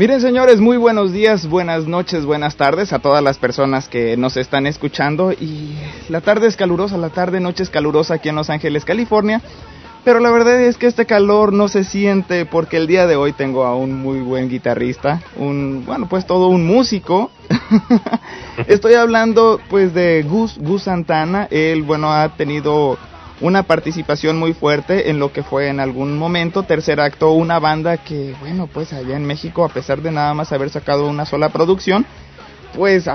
Miren señores, muy buenos días, buenas noches, buenas tardes a todas las personas que nos están escuchando. Y la tarde es calurosa, la tarde noche es calurosa aquí en Los Ángeles, California, pero la verdad es que este calor no se siente porque el día de hoy tengo a un muy buen guitarrista, un bueno, pues todo un músico. Estoy hablando pues de Gus Gus Santana, él bueno ha tenido una participación muy fuerte en lo que fue en algún momento tercer acto una banda que bueno pues allá en México a pesar de nada más haber sacado una sola producción pues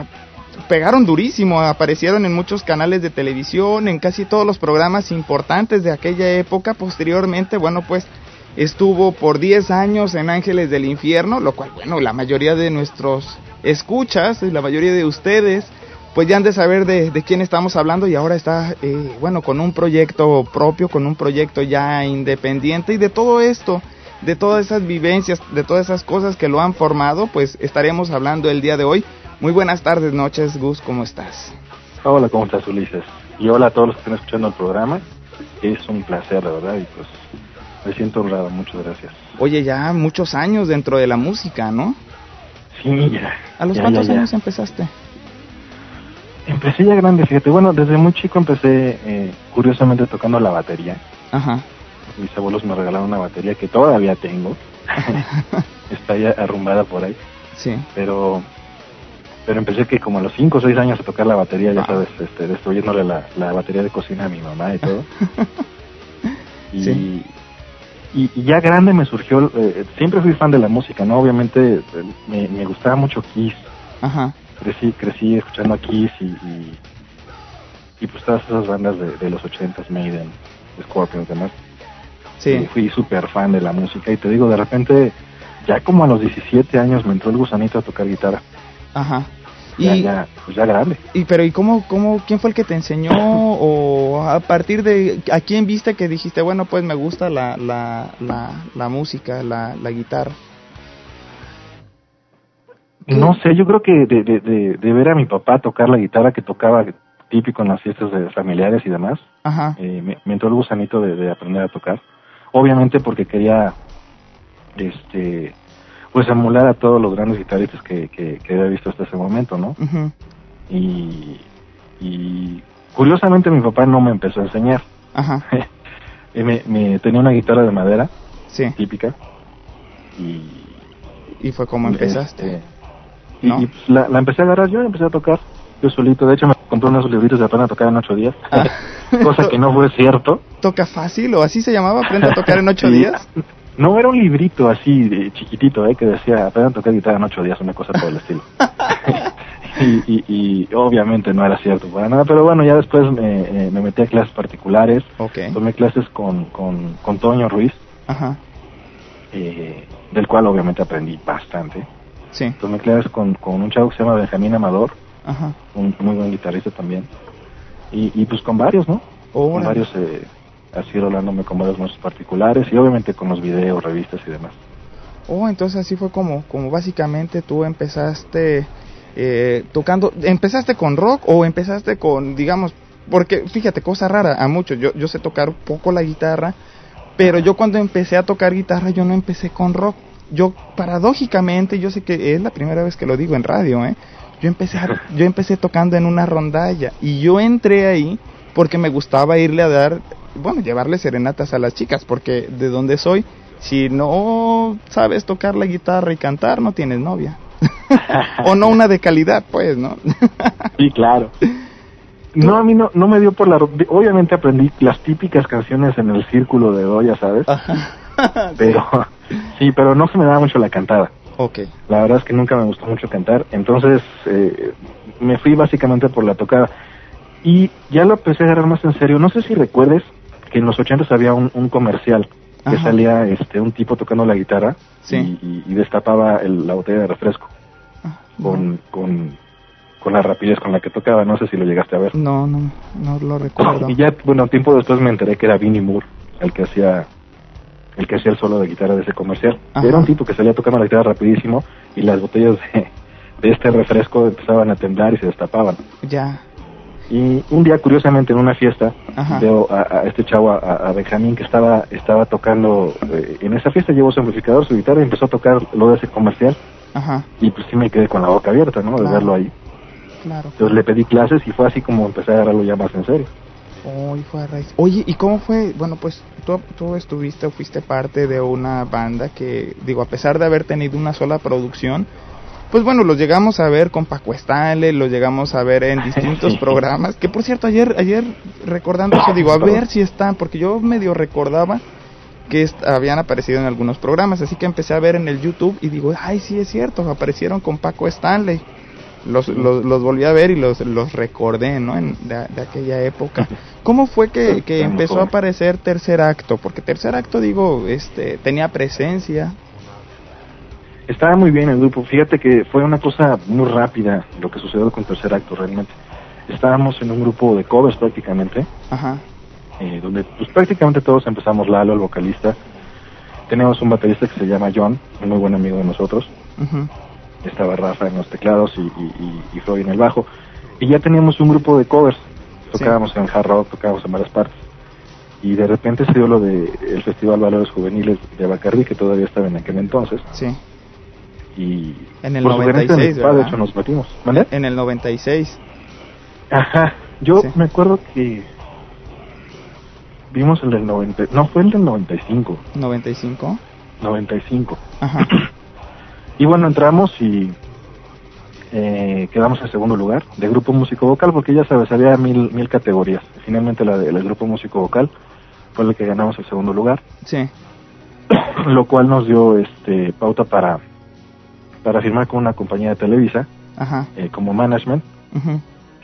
pegaron durísimo aparecieron en muchos canales de televisión en casi todos los programas importantes de aquella época. Posteriormente bueno pues estuvo por 10 años en Ángeles del Infierno lo cual bueno la mayoría de nuestros escuchas la mayoría de ustedes pues ya han de saber de, quién estamos hablando y ahora está, eh, bueno, con un proyecto propio, con un proyecto ya independiente y de todo esto, de todas esas vivencias, de todas esas cosas que lo han formado, pues estaremos hablando el día de hoy. Muy buenas tardes, noches, Gus, ¿cómo estás? Hola, ¿cómo estás, Ulises? Y hola a todos los que están escuchando el programa. Es un placer, de verdad, y pues me siento honrado, muchas gracias. Oye, ya muchos años dentro de la música, ¿no? Sí, ya. ¿A los cuántos años empezaste? Empecé ya grande, fíjate. Bueno, desde muy chico empecé, eh, curiosamente, tocando la batería. Ajá. Mis abuelos me regalaron una batería que todavía tengo. Está ya arrumbada por ahí. Sí. Pero pero empecé que como a los 5 o 6 años a tocar la batería, ya sabes, este, destruyéndole la, la batería de cocina a mi mamá y todo. y, sí. y, ya grande me surgió, eh, siempre fui fan de la música, ¿no? Obviamente eh, me, me gustaba mucho Kiss. Ajá crecí, crecí escuchando a Kiss y, y, pues todas esas bandas de, de los ochentas, Maiden, Scorpion y demás. Sí. fui súper fan de la música y te digo, de repente, ya como a los 17 años me entró el gusanito a tocar guitarra. Ajá. Ya, y, ya, pues ya grande. Y pero ¿y cómo, cómo, quién fue el que te enseñó o a partir de, a quién viste que dijiste, bueno, pues me gusta la, la, la, la música, la, la guitarra? No sé, yo creo que de, de, de, ver a mi papá tocar la guitarra que tocaba típico en las fiestas de familiares y demás, eh, me, entró el gusanito de, aprender a tocar. Obviamente porque quería, este, pues emular a todos los grandes guitarristas que, que, había visto hasta ese momento, ¿no? y, y curiosamente mi papá no me empezó a enseñar. Ajá. me, me, tenía una guitarra de madera, sí. típica, y... ¿Y fue como empezaste? Este, y, pues, la, la, empecé a agarrar yo y empecé a tocar yo solito. De hecho, me compré unos libritos de aprender a tocar en ocho días, ah. cosa que no fue cierto. ¿Toca fácil o así se llamaba? ¿Aprende a tocar en ocho días? No, era un librito así, de chiquitito, ¿eh? que decía, aprende a tocar guitarra en ocho días, una cosa por el estilo. y, y, y, obviamente no era cierto para nada, pero bueno, ya después me, eh, me metí a clases particulares. Tomé clases con, con, con Toño Ruiz, Ajá. Eh, del cual obviamente aprendí bastante. Sí. Tomé clases con, con un chavo que se llama Benjamín Amador, Ajá. un muy buen guitarrista también. Y, y pues con varios, ¿no? con varios, eh, así rolándome con varios nuestros particulares y obviamente con los videos, revistas y demás. Oh, entonces así fue como, como básicamente tú empezaste eh, tocando, ¿empezaste con rock o empezaste con, digamos, porque fíjate, cosa rara, a muchos, yo, yo sé tocar poco la guitarra, pero yo cuando empecé a tocar guitarra yo no empecé con rock, yo paradójicamente, yo sé que es la primera vez que lo digo en radio, ¿eh? Yo empecé, yo empecé tocando en una rondalla y yo entré ahí porque me gustaba irle a dar, bueno, llevarle serenatas a las chicas, porque de donde soy, si no sabes tocar la guitarra y cantar, no tienes novia. o no una de calidad, pues, ¿no? sí, claro. No, a mí no, no me dio por la... Obviamente aprendí las típicas canciones en el círculo de doya, ¿sabes? pero sí, pero no se me daba mucho la cantada. Okay. La verdad es que nunca me gustó mucho cantar, entonces eh, me fui básicamente por la tocada. Y ya lo empecé a agarrar más en serio. No sé si recuerdes que en los ochentas había un, comercial que salía este un tipo tocando la guitarra y, destapaba la botella de refresco ah, con, con, con la rapidez con la que tocaba. No sé si lo llegaste a ver. No, no, no lo recuerdo. y ya, bueno, tiempo después me enteré que era Vinnie Moore el que hacía el que hacía el solo de guitarra de ese comercial. Era un tipo que salía tocando la guitarra rapidísimo y las botellas de, este refresco empezaban a temblar y se destapaban. Ya. Y un día, curiosamente, en una fiesta, veo a, este chavo, a, Benjamín, que estaba estaba tocando, eh, en esa fiesta llevó su amplificador, su guitarra y empezó a tocar lo de ese comercial. Y pues sí me quedé con la boca abierta, ¿no? De verlo ahí. Claro. Entonces le pedí clases y fue así como empecé a agarrarlo ya más en serio. Fue raíz. Oye, ¿y cómo fue? Bueno, pues tú, tú estuviste o fuiste parte de una banda que, digo, a pesar de haber tenido una sola producción, pues bueno, los llegamos a ver con Paco Stanley, los llegamos a ver en distintos programas, que por cierto, ayer, ayer recordando eso, digo, a ver si están, porque yo medio recordaba que habían aparecido en algunos programas, así que empecé a ver en el YouTube y digo, ay, sí es cierto, aparecieron con Paco Stanley. Los, los, los volví a ver y los, los recordé, ¿no? En, de, aquella época. ¿Cómo fue que, que empezó a aparecer Tercer Acto? Porque Tercer Acto, digo, este, tenía presencia, estaba muy bien el grupo. Fíjate que fue una cosa muy rápida lo que sucedió con Tercer Acto realmente. Estábamos en un grupo de covers prácticamente, Ajá. Eh, donde pues prácticamente todos empezamos, Lalo, el vocalista. Tenemos un baterista que se llama John, un muy buen amigo de nosotros. Estaba Rafa en los teclados y, y, Freud en el bajo. Y ya teníamos un grupo de covers. Tocábamos en hard rock, tocábamos en varias partes. Y de repente se dio lo del el Festival Valores Juveniles de Bacardi, que todavía estaba en aquel entonces. Sí. Y en el 96 de hecho nos metimos ¿vale? en el 96 ajá. Yo me acuerdo que vimos el del 90 no fue el del 95 95 95 ajá y bueno entramos y eh, quedamos en segundo lugar de grupo músico vocal porque ya sabes había mil mil categorías. Finalmente la del grupo músico vocal fue el que ganamos el segundo lugar. Sí. Lo cual nos dio este pauta para para firmar con una compañía de Televisa eh, como management,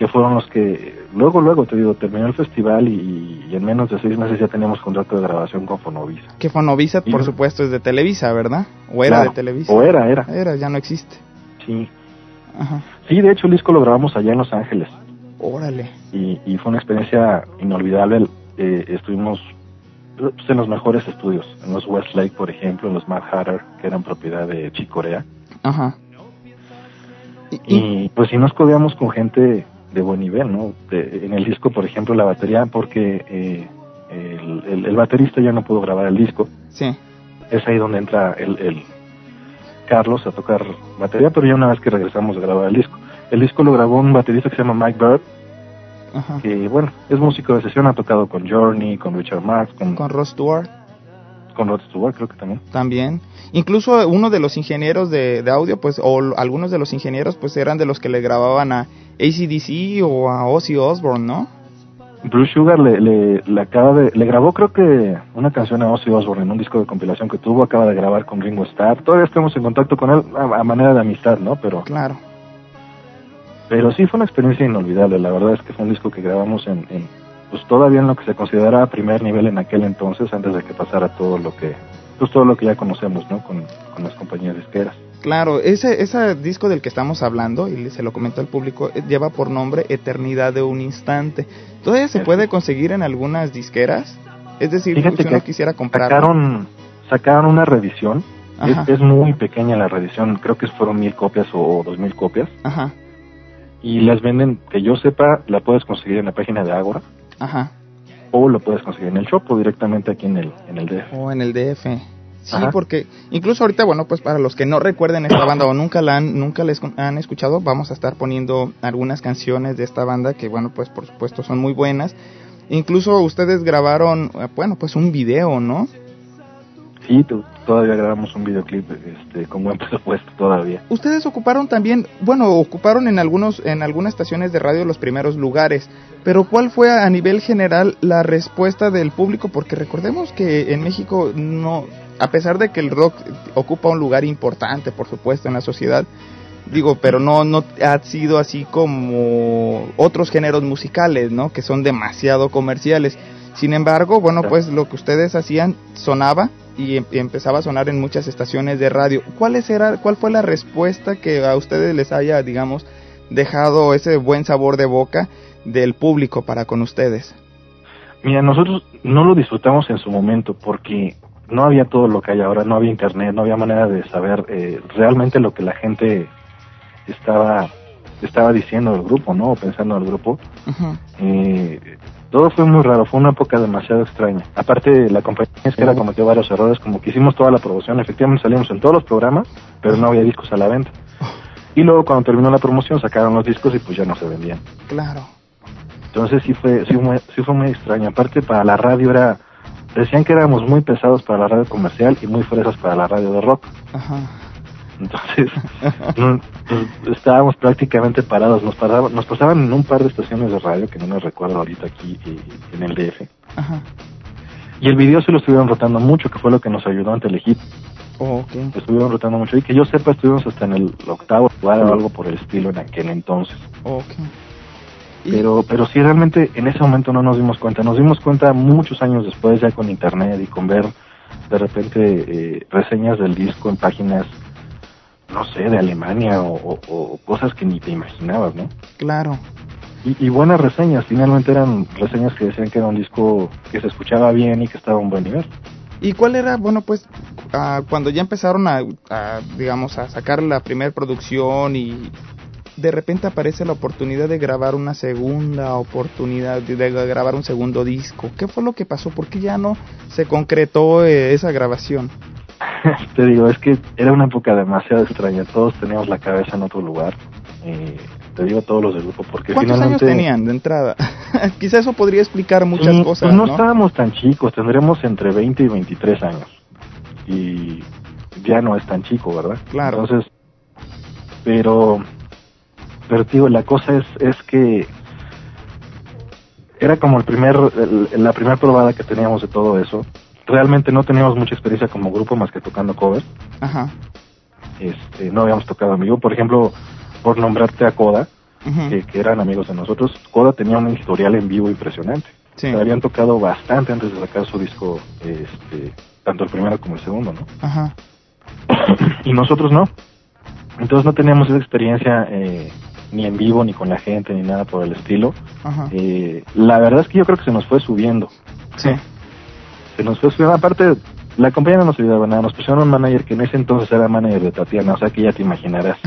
que fueron los que luego, luego, te digo, terminó el festival y, en menos de seis meses ya teníamos contrato de grabación con Fonovisa. Que Fonovisa, por supuesto, es de Televisa, ¿verdad? O era de Televisa. O era, era. Era, ya no existe. Sí. Sí, de hecho el disco lo grabamos allá en Los Ángeles. Órale. Y, y fue una experiencia inolvidable. Eh, estuvimos pues, en los mejores estudios, en los Westlake, por ejemplo, en los Mad Hatter, que eran propiedad de Chicorea. Ajá. Y, pues si nos codeamos con gente de buen nivel, ¿no? en el disco, por ejemplo, la batería, porque eh, el, baterista ya no pudo grabar el disco. Sí. Es ahí donde entra el, Carlos a tocar batería, pero ya una vez que regresamos a grabar el disco. El disco lo grabó un baterista que se llama Mike Bird, Ajá. que bueno, es músico de sesión, ha tocado con Journey, con Richard Marx, con, con Ross Stewart. Con Rod Stewart creo que también. También. Incluso uno de los ingenieros de, audio, pues, o algunos de los ingenieros, pues, eran de los que le grababan a ACDC o a Ozzy Osbourne, ¿no? Bruce Sugar le, le, acaba de, le grabó creo que una canción a Ozzy Osbourne en un disco de compilación que tuvo, acaba de grabar con Ringo Starr. Todavía estamos en contacto con él a, manera de amistad, ¿no? Pero claro. Pero sí fue una experiencia inolvidable. La verdad es que fue un disco que grabamos en pues todavía en lo que se consideraba primer nivel en aquel entonces, antes de que pasara todo lo que, pues todo lo que ya conocemos, ¿no? Con, las compañías disqueras. Claro, ese, ese disco del que estamos hablando, y se lo comento al público, eh, lleva por nombre Eternidad de un Instante. ¿Todavía se puede conseguir en algunas disqueras? Es decir, si uno quisiera comprar. Sacaron, sacaron una revisión. Es, es, muy pequeña la reedición, creo que fueron mil copias o dos mil copias. Ajá. Y las venden, que yo sepa, la puedes conseguir en la página de Agora. Ajá. O lo puedes conseguir en el shop o directamente aquí en el, en el DF. O en el DF. Sí, porque incluso ahorita, bueno, pues para los que no recuerden esta banda o nunca la han, nunca les han escuchado, vamos a estar poniendo algunas canciones de esta banda que, bueno, pues por supuesto son muy buenas. Incluso ustedes grabaron, eh, bueno, pues un video, ¿no? Sí, todavía grabamos un videoclip este, con buen presupuesto todavía. Ustedes ocuparon también, bueno, ocuparon en algunos en algunas estaciones de radio los primeros lugares, pero ¿cuál fue a nivel general la respuesta del público? Porque recordemos que en México no, a pesar de que el rock ocupa un lugar importante, por supuesto, en la sociedad, digo, pero no no ha sido así como otros géneros musicales, ¿no? Que son demasiado comerciales. Sin embargo, bueno, pues lo que ustedes hacían sonaba y, em, empezaba a sonar en muchas estaciones de radio. ¿Cuál, era, ¿Cuál fue la respuesta que a ustedes les haya, digamos, dejado ese buen sabor de boca del público para con ustedes? Mira, nosotros no lo disfrutamos en su momento porque no había todo lo que hay ahora, no había internet, no había manera de saber eh, realmente lo que la gente estaba estaba diciendo del grupo, ¿no? O pensando del grupo. eh, todo fue muy raro, fue una época demasiado extraña. Aparte, la compañía es que era cometió varios errores, como que hicimos toda la promoción, efectivamente salimos en todos los programas, pero no había discos a la venta. Y luego cuando terminó la promoción sacaron los discos y pues ya no se vendían. Claro. Entonces sí fue, sí fue, sí fue muy extraño. Aparte para la radio era, decían que éramos muy pesados para la radio comercial y muy fresas para la radio de rock. Ajá. Entonces, pues, estábamos prácticamente parados. Nos, paraban, nos pasaban en un par de estaciones de radio, que no me recuerdo ahorita aquí eh, en el DF. Ajá. Y el video se lo estuvieron rotando mucho, que fue lo que nos ayudó ante Telehit. Oh, okay. Estuvieron rotando mucho. Y que yo sepa, estuvimos hasta en el octavo lugar o algo por el estilo en aquel entonces. Okay. Pero, pero sí, realmente en ese momento no nos dimos cuenta. Nos dimos cuenta muchos años después, ya con internet y con ver de repente eh, reseñas del disco en páginas no sé, de Alemania o, cosas que ni te imaginabas, ¿no? Claro. Y, buenas reseñas, finalmente eran reseñas que decían que era un disco que se escuchaba bien y que estaba a un buen nivel. ¿Y cuál era, bueno, pues, ah, cuando ya empezaron a, digamos, a sacar la primera producción y de repente aparece la oportunidad de grabar una segunda oportunidad, de, grabar un segundo disco? ¿Qué fue lo que pasó? ¿Por qué ya no se concretó eh, esa grabación? te digo, es que era una época demasiado extraña. Todos teníamos la cabeza en otro lugar. Eh, te digo todos los del grupo porque ¿Cuántos finalmente... años tenían de entrada? Quizá eso podría explicar muchas mm, cosas. Pues no, estábamos tan chicos, tendremos entre 20 y 23 años. Y ya no es tan chico, ¿verdad? Claro. Entonces, pero, pero la cosa es, es que era como el primer, la primera probada que teníamos de todo eso realmente no teníamos mucha experiencia como grupo más que tocando covers. Ajá. Este, no habíamos tocado amigo. Por ejemplo, por nombrarte a Coda, que, eran amigos de nosotros, Coda tenía un historial en vivo impresionante. Sí. habían tocado bastante antes de sacar su disco, este, tanto el primero como el segundo, ¿no? Ajá. y nosotros no. Entonces no teníamos esa experiencia eh, ni en vivo, ni con la gente, ni nada por el estilo. Ajá. Eh, la verdad es que yo creo que se nos fue subiendo. Sí se nos fue aparte la compañía no nos ayudaba nada, nos pusieron un manager que en ese entonces era manager de Tatiana, o sea que ya te imaginarás.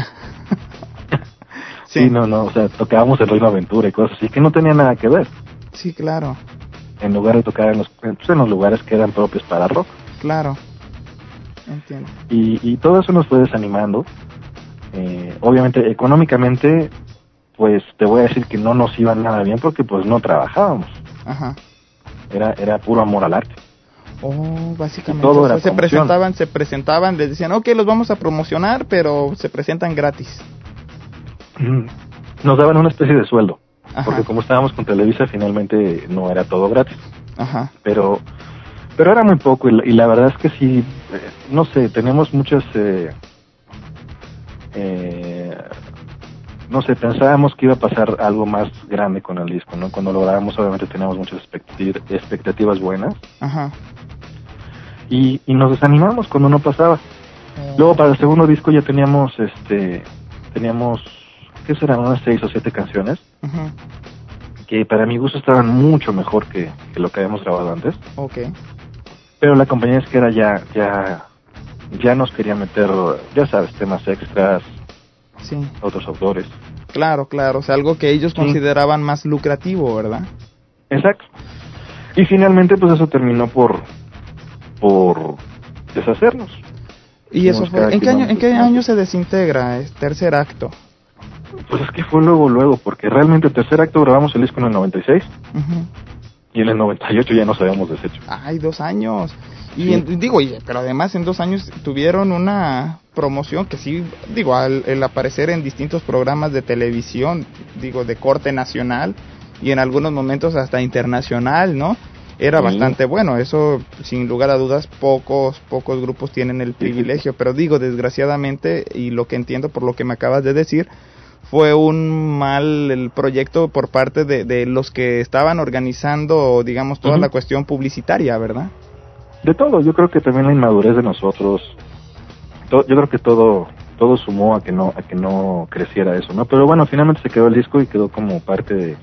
sí. no, no, o sea, tocábamos el Reino Aventura y cosas así que no tenía nada que ver. Sí, claro. En lugar de tocar en los, pues, en los lugares que eran propios para rock. Claro. Entiendo. Y, y todo eso nos fue desanimando. Eh, obviamente, económicamente, pues te voy a decir que no nos iba nada bien porque pues no trabajábamos. Ajá. Era, era puro amor al arte. Oh, básicamente. se presentaban, se presentaban, les decían, ok, los vamos a promocionar, pero se presentan gratis. Nos daban una especie de sueldo, porque como estábamos con Televisa, finalmente no era todo gratis. Ajá. Pero, pero era muy poco y la, verdad es que sí, eh, no sé, tenemos muchas, eh, eh, no sé, pensábamos que iba a pasar algo más grande con el disco, ¿no? Cuando lo grabamos, obviamente teníamos muchas expectativas buenas. Ajá y, y nos desanimamos cuando no pasaba. Ah. Luego para el segundo disco ya teníamos, este, teníamos, ¿qué serán? Unas seis o siete canciones. Que para mi gusto estaban mucho mejor que, lo que habíamos grabado antes. Okay. Pero la compañía es que era ya, ya, ya nos quería meter, ya sabes, temas extras. Sí. Otros autores. Claro, claro, o sea, algo que ellos consideraban más lucrativo, ¿verdad? Exacto. Y finalmente, pues eso terminó por, por deshacernos. ¿Y eso fue? ¿En qué, año, ¿En qué año se desintegra el tercer acto? Pues es que fue luego, luego, porque realmente el tercer acto grabamos el disco en el 96 y en el 98 ya nos habíamos deshecho. Ay, dos años. Y digo, pero además en dos años tuvieron una promoción que sí, digo, al el aparecer en distintos programas de televisión, digo, de corte nacional y en algunos momentos hasta internacional, ¿no? era bastante bueno. Eso, sin lugar a dudas, pocos, pocos grupos tienen el privilegio. Pero digo, desgraciadamente, y lo que entiendo por lo que me acabas de decir, fue un mal el proyecto por parte de, de los que estaban organizando, digamos, toda la cuestión publicitaria, ¿verdad? De todo, yo creo que también la inmadurez de nosotros, yo creo que todo todo sumó a que no a que no creciera eso, ¿no? Pero bueno, finalmente se quedó el disco y quedó como parte de,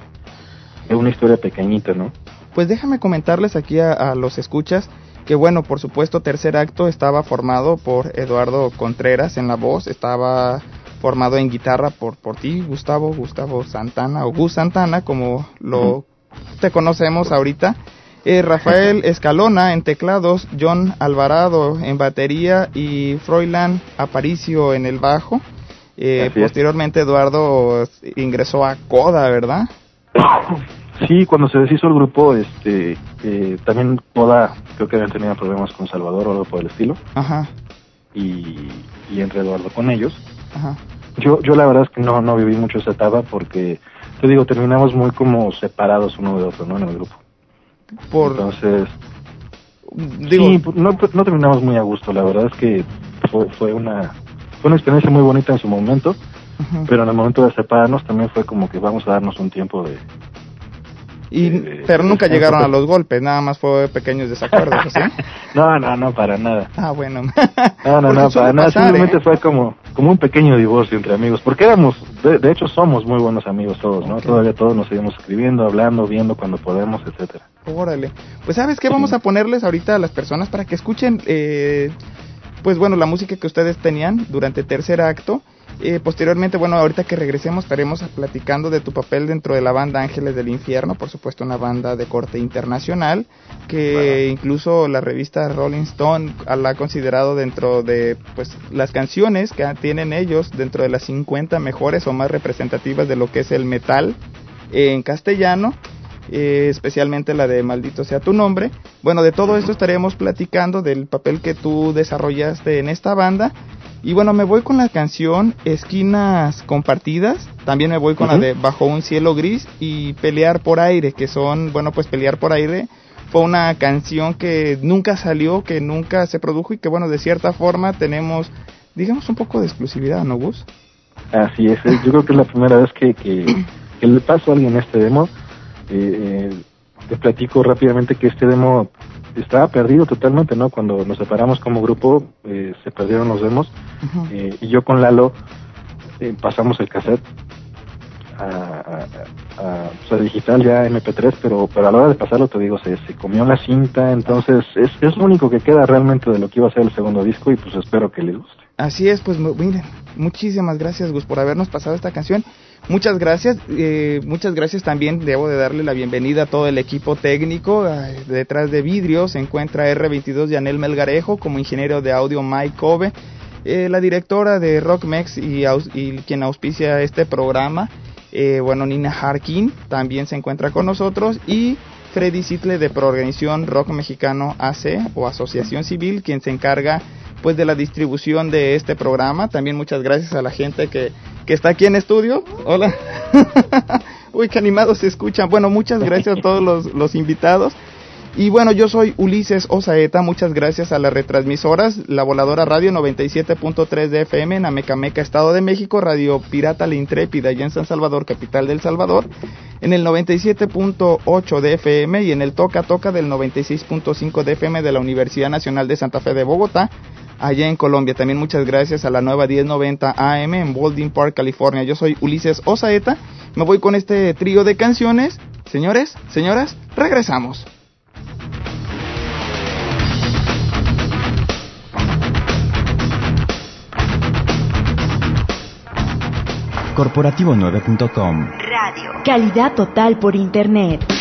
de una historia pequeñita, ¿no? Pues déjame comentarles aquí a, los escuchas que bueno, por supuesto, tercer acto estaba formado por Eduardo Contreras en la voz, estaba formado en guitarra por, por ti, Gustavo, Gustavo Santana, o Gus Santana, como lo te conocemos ahorita. Eh, Rafael Escalona en teclados, John Alvarado en batería y Froilan Aparicio en el bajo. Eh, posteriormente Eduardo ingresó a Coda, ¿verdad? Sí, cuando se deshizo el grupo, este, eh, también Coda, creo que habían tenido problemas con Salvador o algo por el estilo. Ajá. Y, y entré Eduardo con ellos. Ajá. Yo, yo la verdad es que no, no viví mucho esa etapa porque, te digo, terminamos muy como separados uno de otro, ¿no? En el grupo. Por... Entonces, digo... Sí, no, no terminamos muy a gusto, la verdad es que fue, fue una fue una experiencia muy bonita en su momento, pero en el momento de separarnos también fue como que vamos a darnos un tiempo de... Y, pero nunca llegaron a los golpes, nada más fue pequeños desacuerdos, ¿sí? no, no, no, para nada. Ah, bueno. no, no, no, para nada, simplemente ¿eh? fue como, como un pequeño divorcio entre amigos, porque éramos, de, hecho somos muy buenos amigos todos, ¿no? Todavía todos nos seguimos escribiendo, hablando, viendo cuando podemos, etcétera. Órale. Pues sabes qué, vamos a ponerles ahorita a las personas para que escuchen eh, pues bueno, la música que ustedes tenían durante el tercer acto. Eh, posteriormente, bueno, ahorita que regresemos estaremos platicando de tu papel dentro de la banda Ángeles del Infierno, por supuesto una banda de corte internacional, que incluso la revista Rolling Stone la ha considerado dentro de pues las canciones que tienen ellos dentro de las 50 mejores o más representativas de lo que es el metal en castellano eh, especialmente la de Maldito sea tu nombre. Bueno, de todo esto estaremos platicando del papel que tú desarrollaste en esta banda. Y bueno, me voy con la canción Esquinas Compartidas, también me voy con la de Bajo un cielo gris y Pelear por aire, que son, bueno, pues Pelear por aire fue una canción que nunca salió, que nunca se produjo y que bueno, de cierta forma tenemos, digamos, un poco de exclusividad, ¿no, Gus? Así es, yo creo que es la primera vez que, que, que le paso a alguien este demo. Eh, te platico rápidamente que este demo estaba perdido totalmente, ¿no? Cuando nos separamos como grupo, eh, se perdieron los demos. Eh, y yo con Lalo eh, pasamos el cassette a, a, digital ya MP3, pero, pero a la hora de pasarlo, te digo, se, se comió la cinta. Entonces, es, es lo único que queda realmente de lo que iba a ser el segundo disco y pues espero que les guste. Así es, pues miren, muchísimas gracias Gus por habernos pasado esta canción. Muchas gracias, eh, muchas gracias también, debo de darle la bienvenida a todo el equipo técnico. detrás de vidrio se encuentra R22 Yanel Melgarejo como ingeniero de audio Mike Kobe, eh, la directora de Rockmex y, y quien auspicia este programa, eh, bueno, Nina Harkin también se encuentra con nosotros y Freddy Sitle de Proorganización Rock Mexicano AC o Asociación Civil, quien se encarga pues de la distribución de este programa. También muchas gracias a la gente que, que está aquí en estudio. Hola. Uy, qué animados se escuchan. Bueno, muchas gracias a todos los, los invitados. Y bueno, yo soy Ulises Osaeta, muchas gracias a las retransmisoras, la Voladora Radio 97.3 de FM en Amecameca, Estado de México, Radio Pirata La Intrépida allá en San Salvador, capital del Salvador, en el 97.8 de FM y en el Toca Toca del 96.5 de FM de la Universidad Nacional de Santa Fe de Bogotá, allá en Colombia. También muchas gracias a la nueva 1090 AM en Baldwin Park, California. Yo soy Ulises Osaeta, me voy con este trío de canciones. Señores, señoras, regresamos. Corporativo9.com Radio. Calidad total por Internet.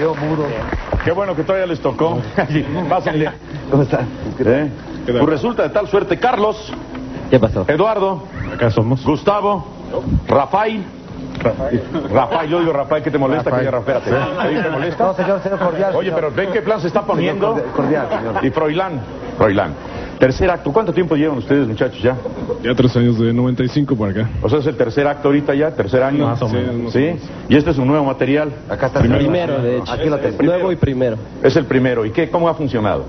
Nosotros. Qué bueno que todavía les tocó. Pásenle. ¿Cómo están? ¿Eh? Pues resulta de tal suerte, Carlos. ¿Qué pasó? Eduardo. Acá somos. Gustavo. Rafael. Rafael, yo digo Rafael, ¿qué te molesta? Que Rafael, espérate. ¿Te molesta? No, señor, señor cordial. Oye, pero ven qué plan se está poniendo. Cordial, señor. Y Froilán. Froilán. Tercer acto. ¿Cuánto tiempo llevan ustedes, muchachos, ya? Ya tres años, de 95 por acá. O sea, es el tercer acto ahorita ya, tercer año. Más o menos. ¿Sí? Y este es un nuevo material. Acá está el primero, de hecho. Aquí lo tengo. Nuevo y primero. Es el primero. ¿Y qué? ¿Cómo ha funcionado?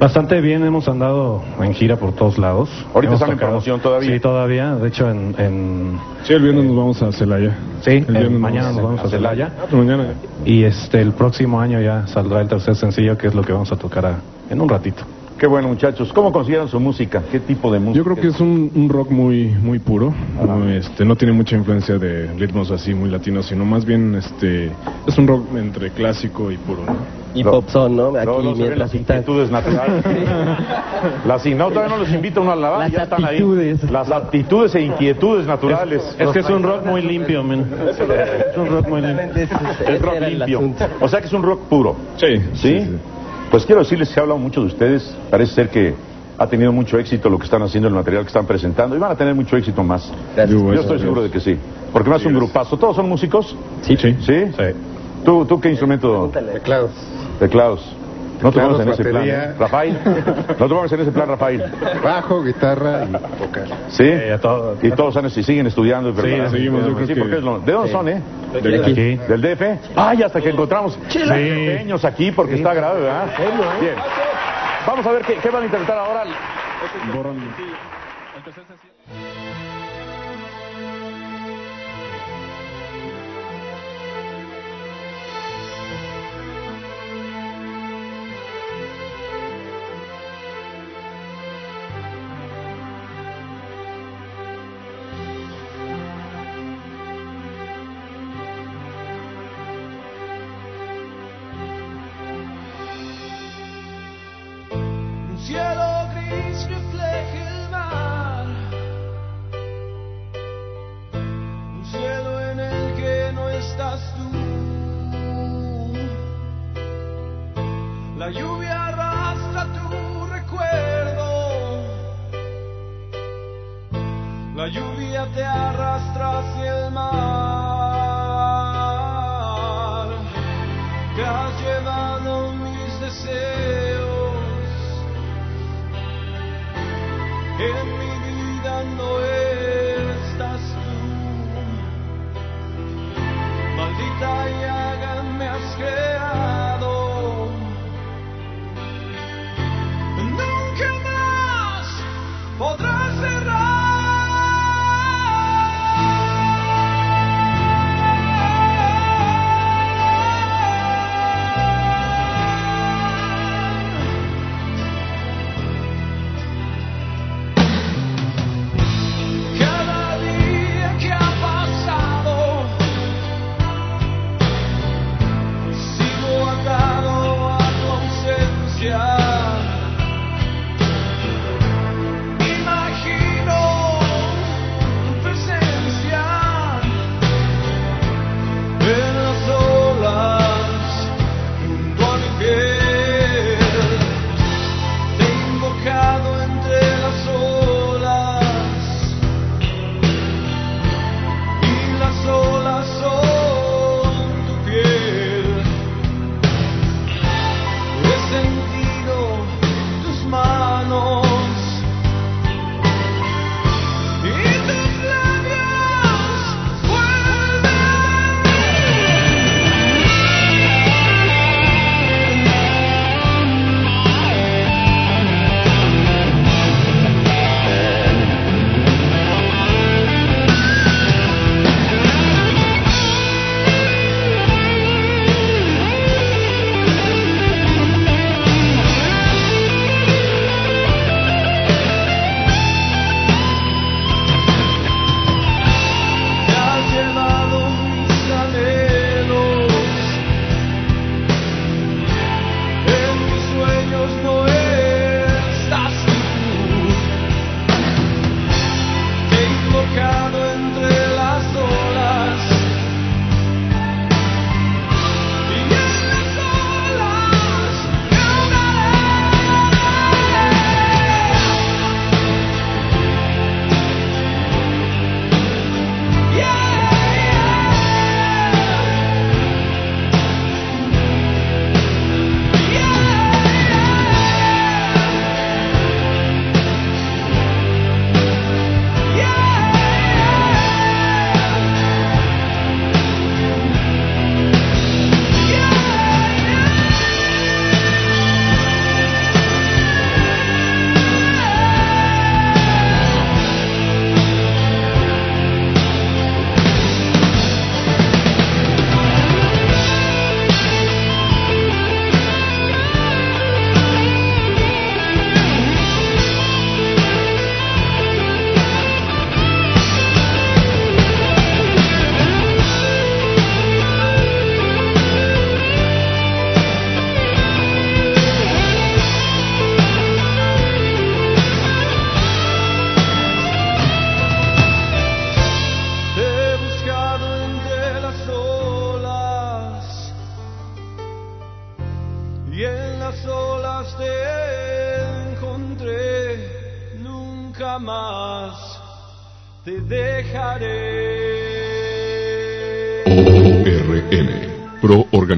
Bastante bien, hemos andado en gira por todos lados. Ahorita Hemos están en promoción todavía. Sí, todavía. De hecho, en... en- Sí, el viernes nos vamos a Celaya. Sí, el viernes mañana nos vamos a Celaya. Celaya. Mañana. Y este, el próximo año ya saldrá el tercer sencillo, que es lo que vamos a tocar a- en un ratito. Qué bueno, muchachos. ¿Cómo consideran su música? ¿Qué tipo de música? Yo creo que es un, un rock muy muy puro. No, este, no tiene mucha influencia de ritmos así muy latinos, sino más bien este es un rock entre clásico y puro. ¿no? Y No. pop son, ¿no? Aquí No, mientras las inquietudes naturales. Las, no, todavía no los invita uno a la Las ya están ahí. aptitudes. Las aptitudes e inquietudes naturales. Es que es un rock muy limpio, men. Es un rock muy limpio. Es rock limpio. O sea que es un rock puro. Sí, ¿Sí? Pues quiero decirles que he hablado mucho de ustedes. Parece ser que ha tenido mucho éxito lo que están haciendo, el material que están presentando. Y van a tener mucho éxito más. Gracias. Yo estoy seguro de que sí. Porque más un grupazo. ¿Todos son músicos? Sí, sí. ¿Sí? ¿Tú, ¿Tú qué instrumento? Teclados. Teclados. No vamos en ese plan. ¿eh? Rafael. No te vamos en ese plan, Rafael. Bajo, guitarra y vocal. ¿Sí? a todo- Y todos han- y siguen estudiando. Sí, ¿verdad? seguimos, yo creo Sí, que- porque es lo- ¿De dónde son, eh? De aquí. ¿Del DF? Ay, hasta que encontramos chileños aquí porque está grave, ¿verdad? Bien. Vamos a ver qué, qué van a interpretar ahora.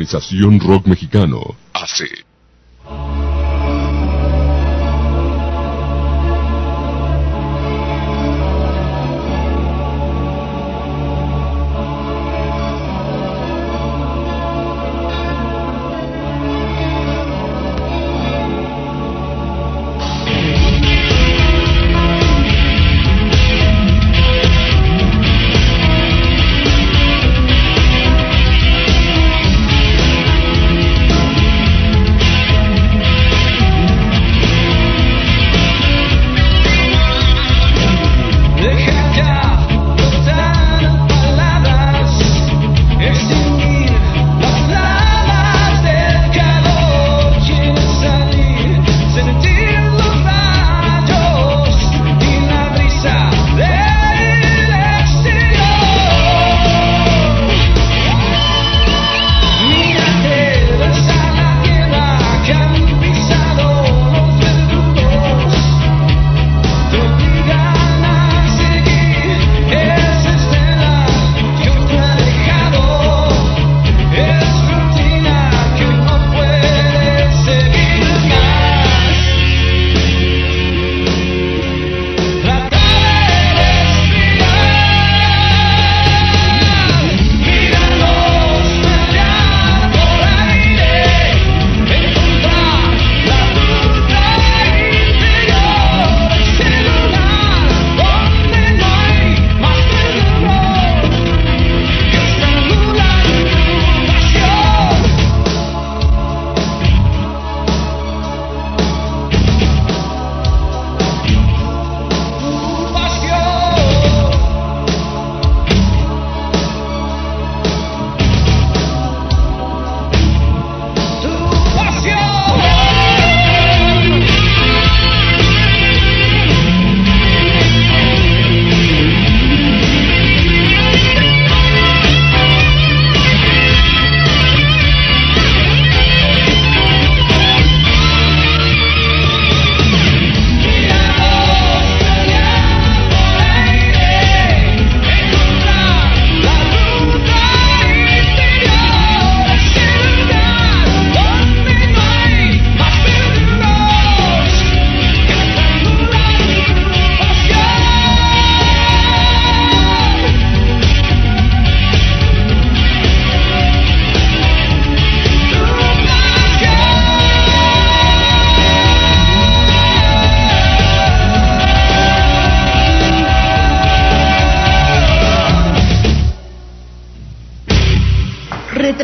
Pro Organización Rock Mexicano, AC.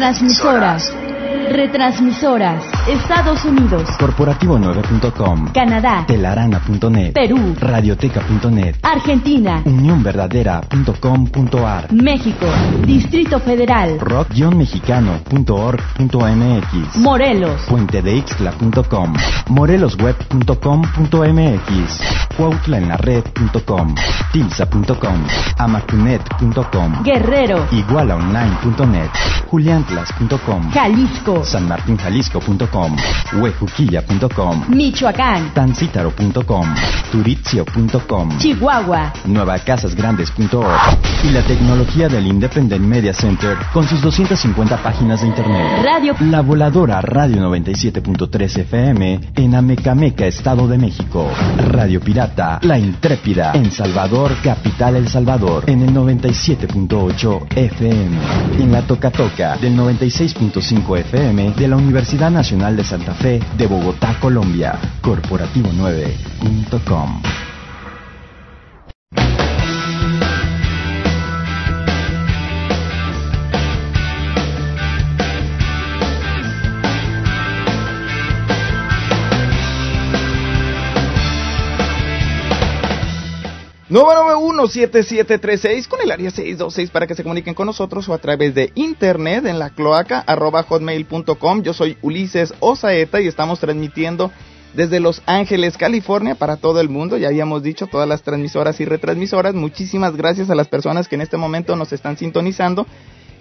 Retransmisoras. Retransmisoras. Estados Unidos. Corporativo9.com. Canadá. Telarana.net. Perú. Radioteca.net. Argentina. Unionverdadera.com.ar. México. Distrito Federal. rock-mexicano.org.mx. Morelos. puentedeixtla.com. morelosweb.com.mx. cuautlaenlared.com. tilsa.com. amacunet.com. Guerrero. igualaonline.net. juliantlas.com. Jalisco. huejuquilla.com. Michoacán. tancítaro.com. turitzio.com. Chihuahua. nuevacasasgrandes.org y la tecnología del Independent Media Center con sus 250 páginas de internet. Radio. La voladora Radio 97.3 FM en Amecameca, Estado de México. Radio Pirata, La Intrépida en Salvador, Capital El Salvador en el 97.8 FM. En la Toca Toca del 96.5 FM de la Universidad Nacional de Santa Fe de Bogotá, Colombia. Corporativo9.com. seis con el área 626 para que se comuniquen con nosotros o a través de internet en la cloaca arroba hotmail.com. Yo soy Ulises Osaeta y estamos transmitiendo desde Los Ángeles, California para todo el mundo. Ya habíamos dicho todas las transmisoras y retransmisoras. Muchísimas gracias a las personas que en este momento nos están sintonizando.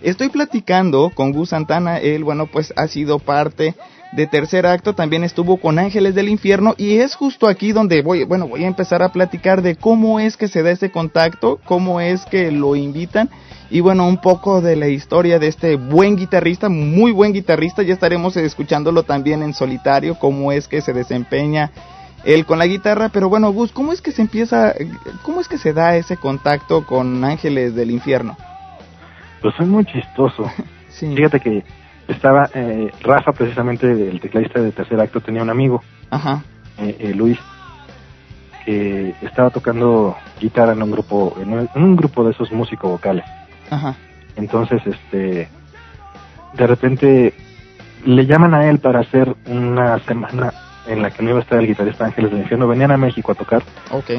Estoy platicando con Gus Santana. Él, bueno, pues ha sido parte de tercer acto, también estuvo con Ángeles del Infierno y es justo aquí donde voy, bueno, voy a empezar a platicar de cómo es que se da ese contacto, cómo es que lo invitan y bueno, un poco de la historia de este buen guitarrista, muy buen guitarrista, ya estaremos escuchándolo también en solitario, cómo es que se desempeña él con la guitarra, pero bueno, Gus, ¿cómo es que se empieza, cómo es que se da ese contacto con Ángeles del Infierno? Pues es muy chistoso. Fíjate que estaba eh, Rafa, precisamente el tecladista de tercer acto, tenía un amigo, Ajá. Eh, eh, Luis, que estaba tocando guitarra en un grupo, en un, grupo de esos músicos vocales. Ajá. Entonces, este, de repente le llaman a él para hacer una semana en la que no iba a estar el guitarrista Ángeles del Infierno. Venían a México a tocar. Ok.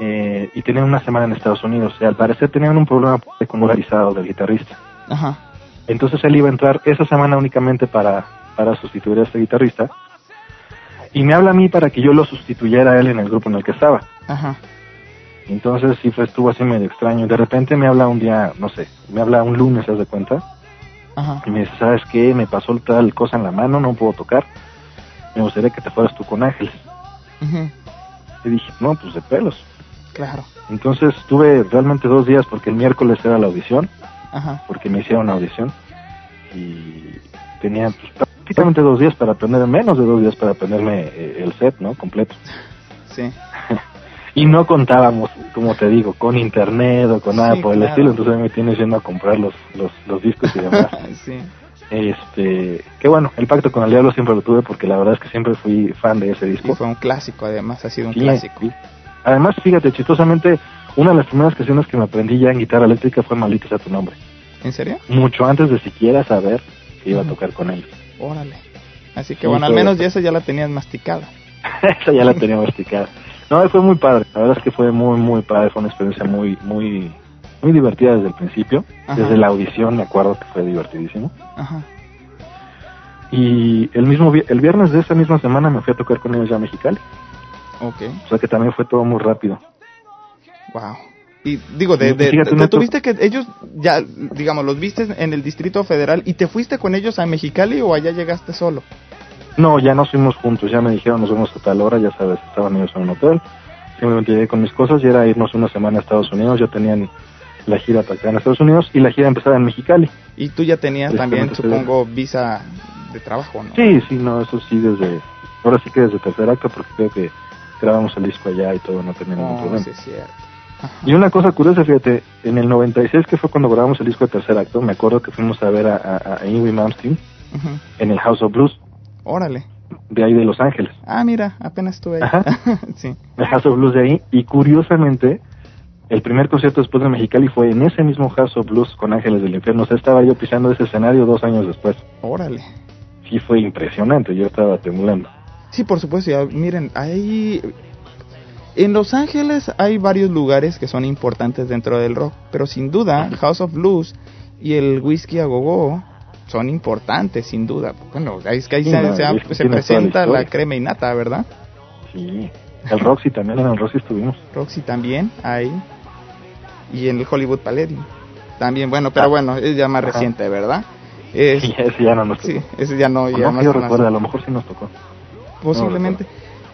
Eh, y tenían una semana en Estados Unidos. Al parecer tenían un problema secundarizados del guitarrista. Ajá. Entonces él iba a entrar esa semana únicamente para, para sustituir a este guitarrista. Y me habla a mí para que yo lo sustituyera a él en el grupo en el que estaba. Ajá. Entonces sí fue, estuvo así medio extraño. De repente me habla un día, no sé, me habla un lunes, ¿se de cuenta? Ajá. Y me dice, ¿sabes qué? Me pasó tal cosa en la mano, no puedo tocar. Me gustaría que te fueras tú con Ángeles. Y dije, no, pues de pelos. Claro. Entonces estuve realmente dos días porque el miércoles era la audición. Ajá. Porque me hicieron audición. Y tenía pues, prácticamente dos días para aprender, menos de dos días para aprenderme eh, el set, ¿no? Completo. Sí. y no contábamos, como te digo, con internet o con nada por el estilo, entonces me tienes yendo a comprar los, los, los discos y demás. sí. Este, que bueno, el pacto con el diablo siempre lo tuve porque la verdad es que siempre fui fan de ese disco. fue un clásico, además, ha sido un clásico. Además, fíjate, chistosamente, una de las primeras canciones que me aprendí ya en guitarra eléctrica fue Maldita sea tu nombre. ¿En serio? Mucho antes de siquiera saber que iba a tocar con él. Órale. Así que bueno, al menos ya esa ya la tenías masticada. esa ya la tenía masticada. No, fue muy padre. La verdad es que fue muy, muy padre. Fue una experiencia muy, muy, muy divertida desde el principio. Desde la audición me acuerdo que fue divertidísimo. Ajá. Y el mismo el viernes de esa misma semana me fui a tocar con ellos ya a Mexicali. Ok. O sea que también fue todo muy rápido. Wow. Y digo, de, de, tuviste que ellos, ya, digamos, los viste en el Distrito Federal y te fuiste con ellos a Mexicali o allá llegaste solo? No, ya nos fuimos juntos, ya me dijeron nos vemos a tal hora, ya sabes, estaban ellos en un hotel. Simplemente llegué con mis cosas y era irnos una semana a Estados Unidos, ya tenían la gira para en Estados Unidos y la gira empezaba en Mexicali. Y tú ya tenías también, supongo, visa de trabajo, ¿no? Sí, sí, no, eso sí desde, ahora sí que desde tercer acto porque creo que grabamos el disco allá y todo, no tenía ningún oh, problema. Sí, es cierto. Y una cosa curiosa, fíjate, en el 96, que fue cuando grabamos el disco de tercer acto, me acuerdo que fuimos a ver a, a, Ingrid Malmsteen en el House of Blues. Órale. De ahí de Los Ángeles. Ah, mira, apenas estuve ahí. sí. El House of Blues de ahí. Y curiosamente, el primer concierto después de Mexicali fue en ese mismo House of Blues con Ángeles del Infierno. O sea, estaba yo pisando ese escenario dos años después. Órale. Sí, fue impresionante. Yo estaba temblando. Sí, por supuesto. Ya, miren, ahí en Los Ángeles hay varios lugares que son importantes dentro del rock, pero sin duda House of Blues y el Whisky a Gogo son importantes, sin duda. Bueno, es que ahí se, presenta la, crema y nata, ¿verdad? Sí, el Roxy también, en el Roxy estuvimos. Roxy también, ahí. Y en el Hollywood Palladium. También, bueno, pero ah. bueno, es ya más reciente, ¿verdad? sí, ese ya no nos tocó. Sí, ese ya no. Ya no, yo recuerdo, a lo mejor sí nos tocó. Posiblemente.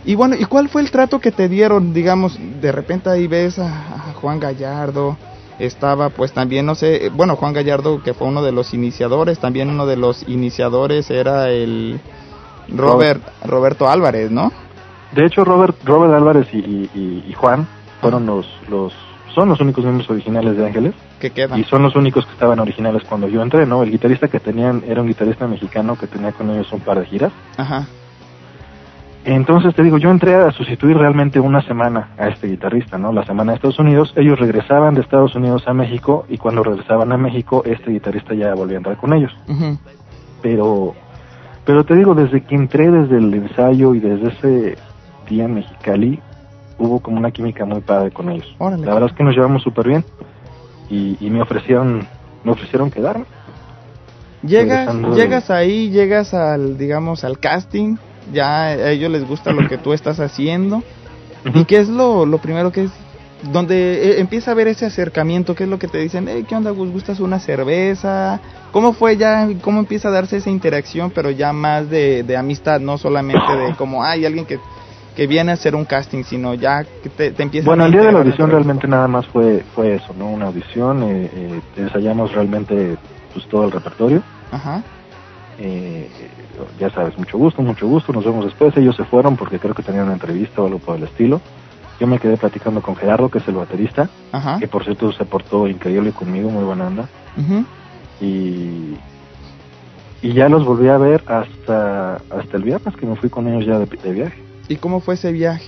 Y bueno, ¿y cuál fue el trato que te dieron? Digamos, de repente ahí ves a, Juan Gallardo, estaba pues también, no sé, bueno, Juan Gallardo que fue uno de los iniciadores, también uno de los iniciadores era el Robert, Roberto Álvarez, ¿no? De hecho, Robert, Robert Álvarez y, Juan fueron los, los, son los únicos miembros originales de Ángeles. Que quedan. Y son los únicos que estaban originales cuando yo entré, ¿no? El guitarrista que tenían era un guitarrista mexicano que tenía con ellos un par de giras. Ajá. Entonces te digo, yo entré a sustituir realmente una semana a este guitarrista, ¿no? La semana de Estados Unidos, ellos regresaban de Estados Unidos a México y cuando regresaban a México, este guitarrista ya volvía a entrar con ellos. Pero, pero te digo, desde que entré, desde el ensayo y desde ese día en Mexicali, hubo como una química muy padre con ellos. La verdad es que nos llevamos súper bien y, y me ofrecieron, me ofrecieron quedarme. Llegas, llegas ahí, llegas al, digamos, al casting ya a ellos les gusta lo que tú estás haciendo. ¿Y qué es lo, lo primero que es? donde eh, empieza a ver ese acercamiento, ¿qué es lo que te dicen? Hey, ¿Qué onda, Gus? ¿Gustas una cerveza? ¿Cómo fue ya, cómo empieza a darse esa interacción, pero ya más de, de amistad, no solamente de como, hay alguien que, que viene a hacer un casting, sino ya que te, te empieza Bueno, el día de la audición realmente nada más fue fue eso, ¿no? Una audición, eh, eh, ensayamos realmente pues todo el repertorio. Ajá. Eh, ya sabes, mucho gusto, mucho gusto, nos vemos después. Ellos se fueron porque creo que tenían una entrevista o algo por el estilo. Yo me quedé platicando con Gerardo, que es el baterista, Ajá. que por cierto se portó increíble conmigo, muy buena onda. Y, y ya los volví a ver hasta, hasta el viernes que me fui con ellos ya de, de viaje. ¿Y cómo fue ese viaje?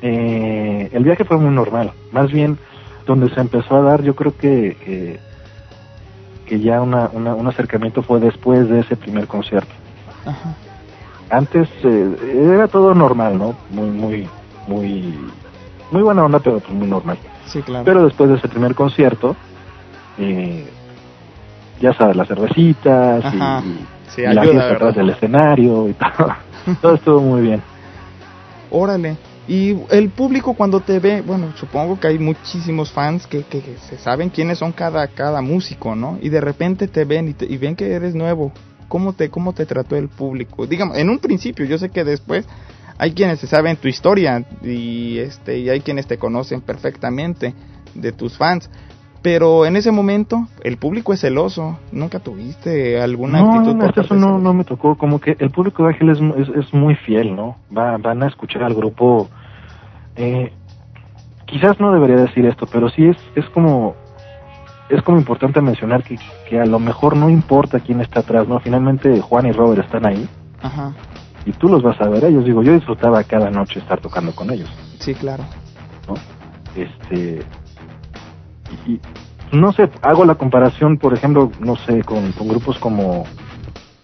Eh, el viaje fue muy normal, más bien donde se empezó a dar, yo creo que, que, que ya una, una- un acercamiento fue después de ese primer concierto. Ajá. Antes eh, era todo normal, ¿no? Muy, muy, muy, muy buena onda, pero pues muy normal. Sí, claro. Pero después de ese primer concierto, eh, ya sabes, las cervecitas y- Ajá. y, Sí, y la fiesta atrás del escenario y todo. todo estuvo muy bien. Órale. Y el público cuando te ve, bueno, supongo que hay muchísimos fans que, que se saben quiénes son cada, cada músico, ¿no? Y de repente te ven y, te- y ven que eres nuevo. ¿Cómo te, ¿Cómo te trató el público? Digamos, en un principio, yo sé que después hay quienes se saben tu historia y, este, y hay quienes te conocen perfectamente de tus fans. Pero en ese momento el público es celoso. ¿Nunca tuviste alguna No, actitud no, por parte eso no, celosa? no me tocó. Como que el público de Ángel es, es, es muy fiel, ¿no? Va, van a escuchar al grupo. Eh, quizás no debería decir esto, pero sí es, es como es como importante mencionar que, que a lo mejor no importa quién está atrás, ¿no? Finalmente Juan y Robert están ahí Ajá. y tú los vas a ver a ellos. Digo, yo disfrutaba cada noche estar tocando con ellos, Sí, claro. ¿no? Este. Y, no sé, hago la comparación, por ejemplo, no sé, con, con grupos como.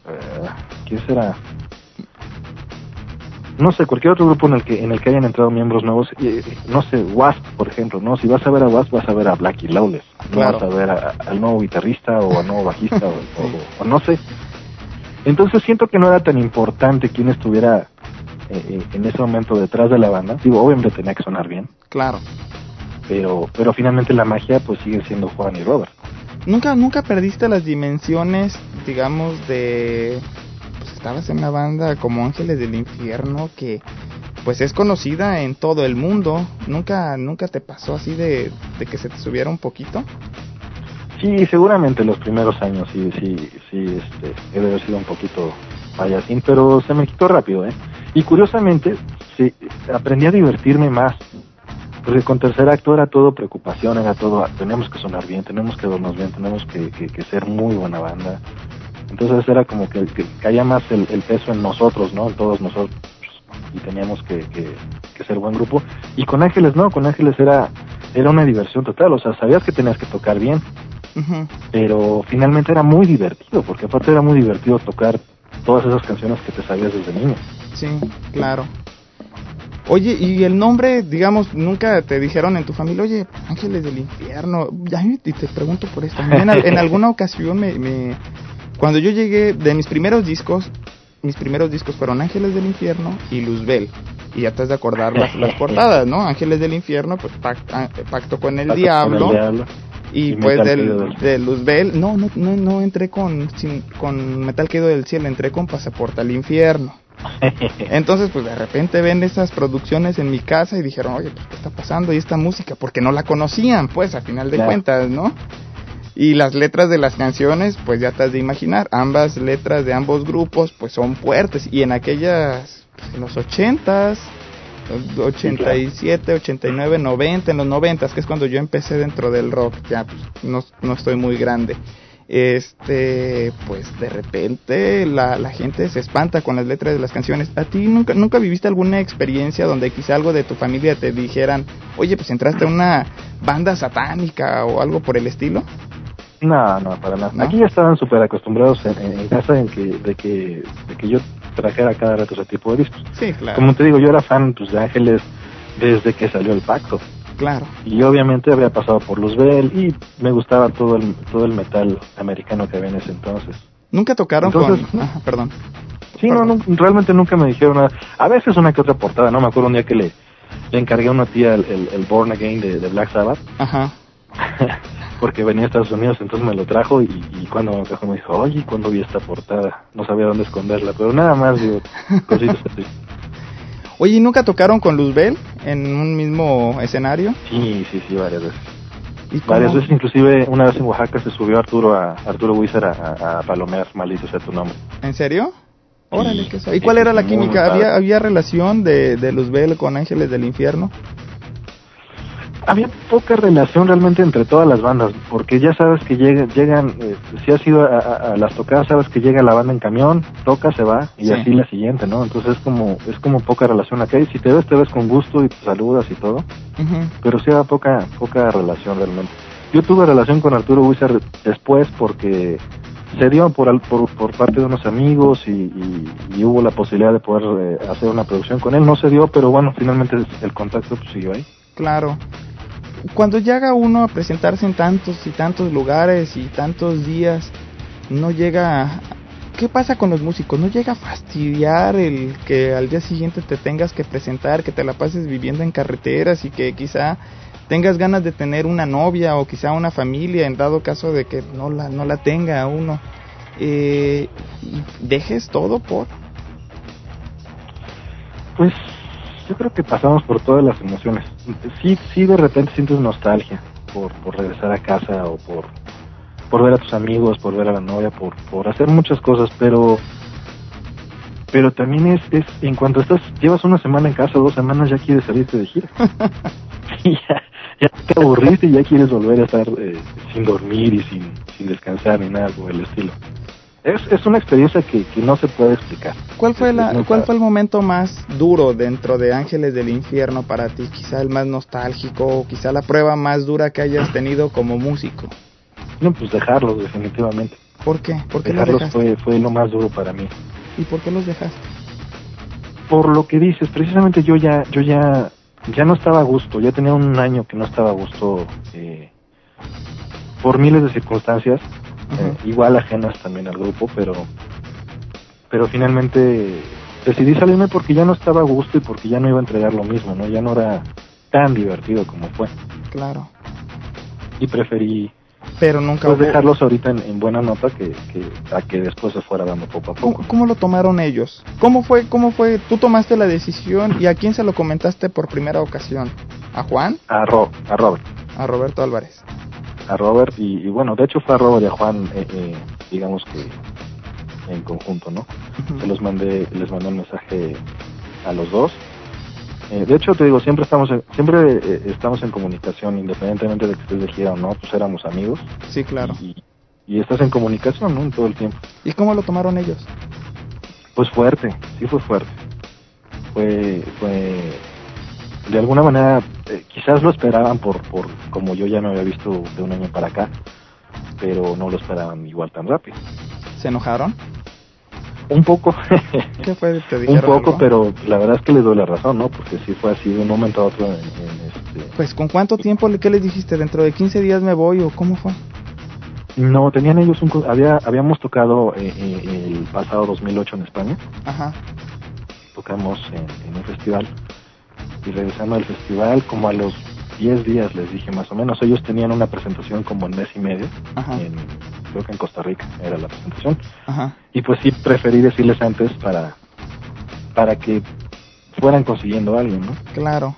eh, ¿Quién será? No sé, cualquier otro grupo en el que en el que hayan entrado miembros nuevos, eh, no sé, Wasp, por ejemplo, ¿no? Si vas a ver a Wasp, vas a ver a Blackie Lawless, no vas a ver a- al nuevo guitarrista o al nuevo bajista o, o- o no sé. Entonces siento que no era tan importante quién estuviera eh, eh, en ese momento detrás de la banda. Digo, obviamente tenía que sonar bien, Claro. Pero pero finalmente la magia pues sigue siendo Juan y Robert. ¿Nunca, nunca perdiste las dimensiones, digamos, de... Pues estabas en una banda como Ángeles del Infierno que pues es conocida en todo el mundo. ¿Nunca, nunca te pasó así de, de que se te subiera un poquito? Sí, seguramente los primeros años sí, sí, sí, este, he de haber sido un poquito payasín, pero se me quitó rápido, ¿eh? Y curiosamente, sí, aprendí a divertirme más, porque con tercer acto era todo preocupación, era todo, tenemos que sonar bien, tenemos que vernos bien, tenemos que, que, que ser muy buena banda. Entonces era como que, que caía más el, el peso en nosotros, ¿no? En todos nosotros, y teníamos que, que, que ser buen grupo. Y con Ángeles no, con Ángeles era, era una diversión total, o sea, sabías que tenías que tocar bien, pero finalmente era muy divertido, porque aparte era muy divertido tocar todas esas canciones que te sabías desde niño. Sí, claro. Oye, y el nombre, digamos, nunca te dijeron en tu familia, oye, Ángeles del Infierno. Ya, y te pregunto por esto. En, al- en alguna ocasión, me, me- cuando yo llegué de mis primeros discos, mis primeros discos fueron Ángeles del Infierno y Luzbel. Y ya te has de acordar las, las portadas, ¿no? Ángeles del Infierno, pues ah, Pacto con el Pacto con Diablo. el Diablo. Y, Y pues del, de Luzbel, no, no, no, no entré con, sin- con Metal Caído del Cielo, entré con Pasaporte al Infierno. Entonces, pues de repente ven esas producciones en mi casa y dijeron, oye, pues, ¿qué está pasando? Y esta música, porque no la conocían, pues, a final de Claro. cuentas, ¿no? Y las letras de las canciones, pues ya te has de imaginar, ambas letras de ambos grupos, pues son fuertes. Y en aquellas, pues, en los ochentas, 87, 89, 90, en los 90, que es cuando yo empecé dentro del rock, ya pues, no, no estoy muy grande. Este, pues de repente la, la gente se espanta con las letras de las canciones. ¿A ti nunca, nunca viviste alguna experiencia donde quizá algo de tu familia te dijeran, oye, pues entraste a una banda satánica o algo por el estilo? No, no, para nada. ¿No? Aquí ya estaban súper acostumbrados en, en- en casa en que, de, que, de que yo trajera cada rato ese tipo de discos. Sí, claro. Como te digo, yo era fan pues, de Ángeles desde que salió el pacto. Claro. Y obviamente había pasado por Luzbel y me gustaba todo el, todo el metal americano que había en ese entonces. Nunca tocaron Entonces, con... Ajá, perdón. Sí, no, no, realmente nunca me dijeron nada. A veces una que otra portada, ¿no? Me acuerdo un día que le, le encargué a una tía el, el, Born Again de, de, Black Sabbath. Ajá. porque venía a Estados Unidos, entonces me lo trajo y, y cuando me lo trajo me dijo, oye, ¿cuándo vi esta portada? No sabía dónde esconderla, pero nada más, digo, cositas así. Oye, ¿y nunca tocaron con Luzbel en un mismo escenario? Sí, sí, sí, varias veces. Varias veces, inclusive una vez en Oaxaca se subió Arturo a Arturo Wizard a, a, palomear, maldito sea tu nombre. ¿En serio? Órale, ¿qué ¿Y cuál era la química? ¿Había, ¿Había relación de, de Luzbel con Ángeles del Infierno? Había poca relación realmente entre todas las bandas, porque ya sabes que llegan, llegan eh, si has ido a, las tocadas, sabes que llega la banda en camión, toca, se va, y así la siguiente, ¿no? Entonces es como, es como poca relación acá, y si te ves, te ves con gusto y te saludas y todo, pero sí había poca, poca relación realmente. Yo tuve relación con Arturo Wizard después porque se dio por, por, por parte de unos amigos y, y, hubo la posibilidad de poder eh, hacer una producción con él. No se dio, pero bueno, finalmente el contacto pues, siguió ahí. Claro cuando llega uno a presentarse en tantos y tantos lugares y tantos días, no llega... ¿Qué pasa con los músicos? ¿No llega a fastidiar el que al día siguiente te tengas que presentar, que te la pases viviendo en carreteras y que quizá tengas ganas de tener una novia o quizá una familia en dado caso de que no la, no la tenga uno? Eh, ¿Dejes todo por...? Pues yo creo que pasamos por todas las emociones. Sí, sí de repente sientes nostalgia por, por regresar a casa o por, por ver a tus amigos, por ver a la novia, por, por hacer muchas cosas, pero pero también es, es en cuanto estás, llevas una semana en casa, dos semanas, ya quieres salirte de gira. ya, ya te aburriste y ya quieres volver a estar eh, sin dormir y sin, sin descansar ni nada por el estilo es, es una experiencia que, que, no se puede explicar. ¿Cuál fue, la, ¿Cuál fue el momento más duro dentro de Ángeles del Infierno para ti? Quizá el más nostálgico quizá la prueba más dura que hayas tenido como músico. No, pues dejarlos definitivamente. ¿Por qué? ¿Por qué dejarlos fue, fue lo más duro para mí. ¿Y por qué los dejaste? Por lo que dices, precisamente yo ya, yo ya, ya no estaba a gusto, ya tenía un año que no estaba a gusto eh, por miles de circunstancias eh, igual ajenas también al grupo, pero pero finalmente decidí salirme porque ya no estaba a gusto y porque ya no iba a entregar lo mismo, ¿no? Ya no era tan divertido como fue. Claro. Y preferí pero nunca pues dejarlos ahorita en, buena nota que, a que después se fuera dando poco a poco. ¿Cómo, lo tomaron ellos? ¿Cómo fue, cómo fue? ¿Tú tomaste la decisión y a quién se lo comentaste por primera ocasión? ¿A Juan? A, Ro, a Robert. A Roberto Álvarez a Robert y, bueno, de hecho fue a Robert y a Juan, eh, eh, digamos que en conjunto, ¿no? Se los mandé, les mandé un mensaje a los dos. Eh, de hecho, te digo, siempre estamos en, siempre estamos en comunicación, independientemente de que estés de gira o no, pues éramos amigos. Sí, claro. Y, y estás en comunicación, ¿no? En todo el tiempo. ¿Y cómo lo tomaron ellos? Pues fuerte, sí fue fuerte. Fue, fue de alguna manera eh, quizás lo esperaban por, por como yo ya me había visto de un año para acá, pero no lo esperaban igual tan rápido. ¿Se enojaron? Un poco. ¿Qué fue? ¿Te un poco, pero la verdad es que les doy la razón, ¿no? Porque sí fue así de un momento a otro. En, este... Pues, ¿con cuánto tiempo, qué les dijiste? ¿Dentro de 15 días me voy o cómo fue? No, tenían ellos un... Había, habíamos tocado eh, eh, el pasado 2008 en España. Ajá. Tocamos en, en un festival y regresando al festival, como a los 10 días les dije más o menos, ellos tenían una presentación como en mes y medio, en, creo que en Costa Rica era la presentación, y pues sí preferí decirles antes para, para que fueran consiguiendo algo, ¿no? Claro.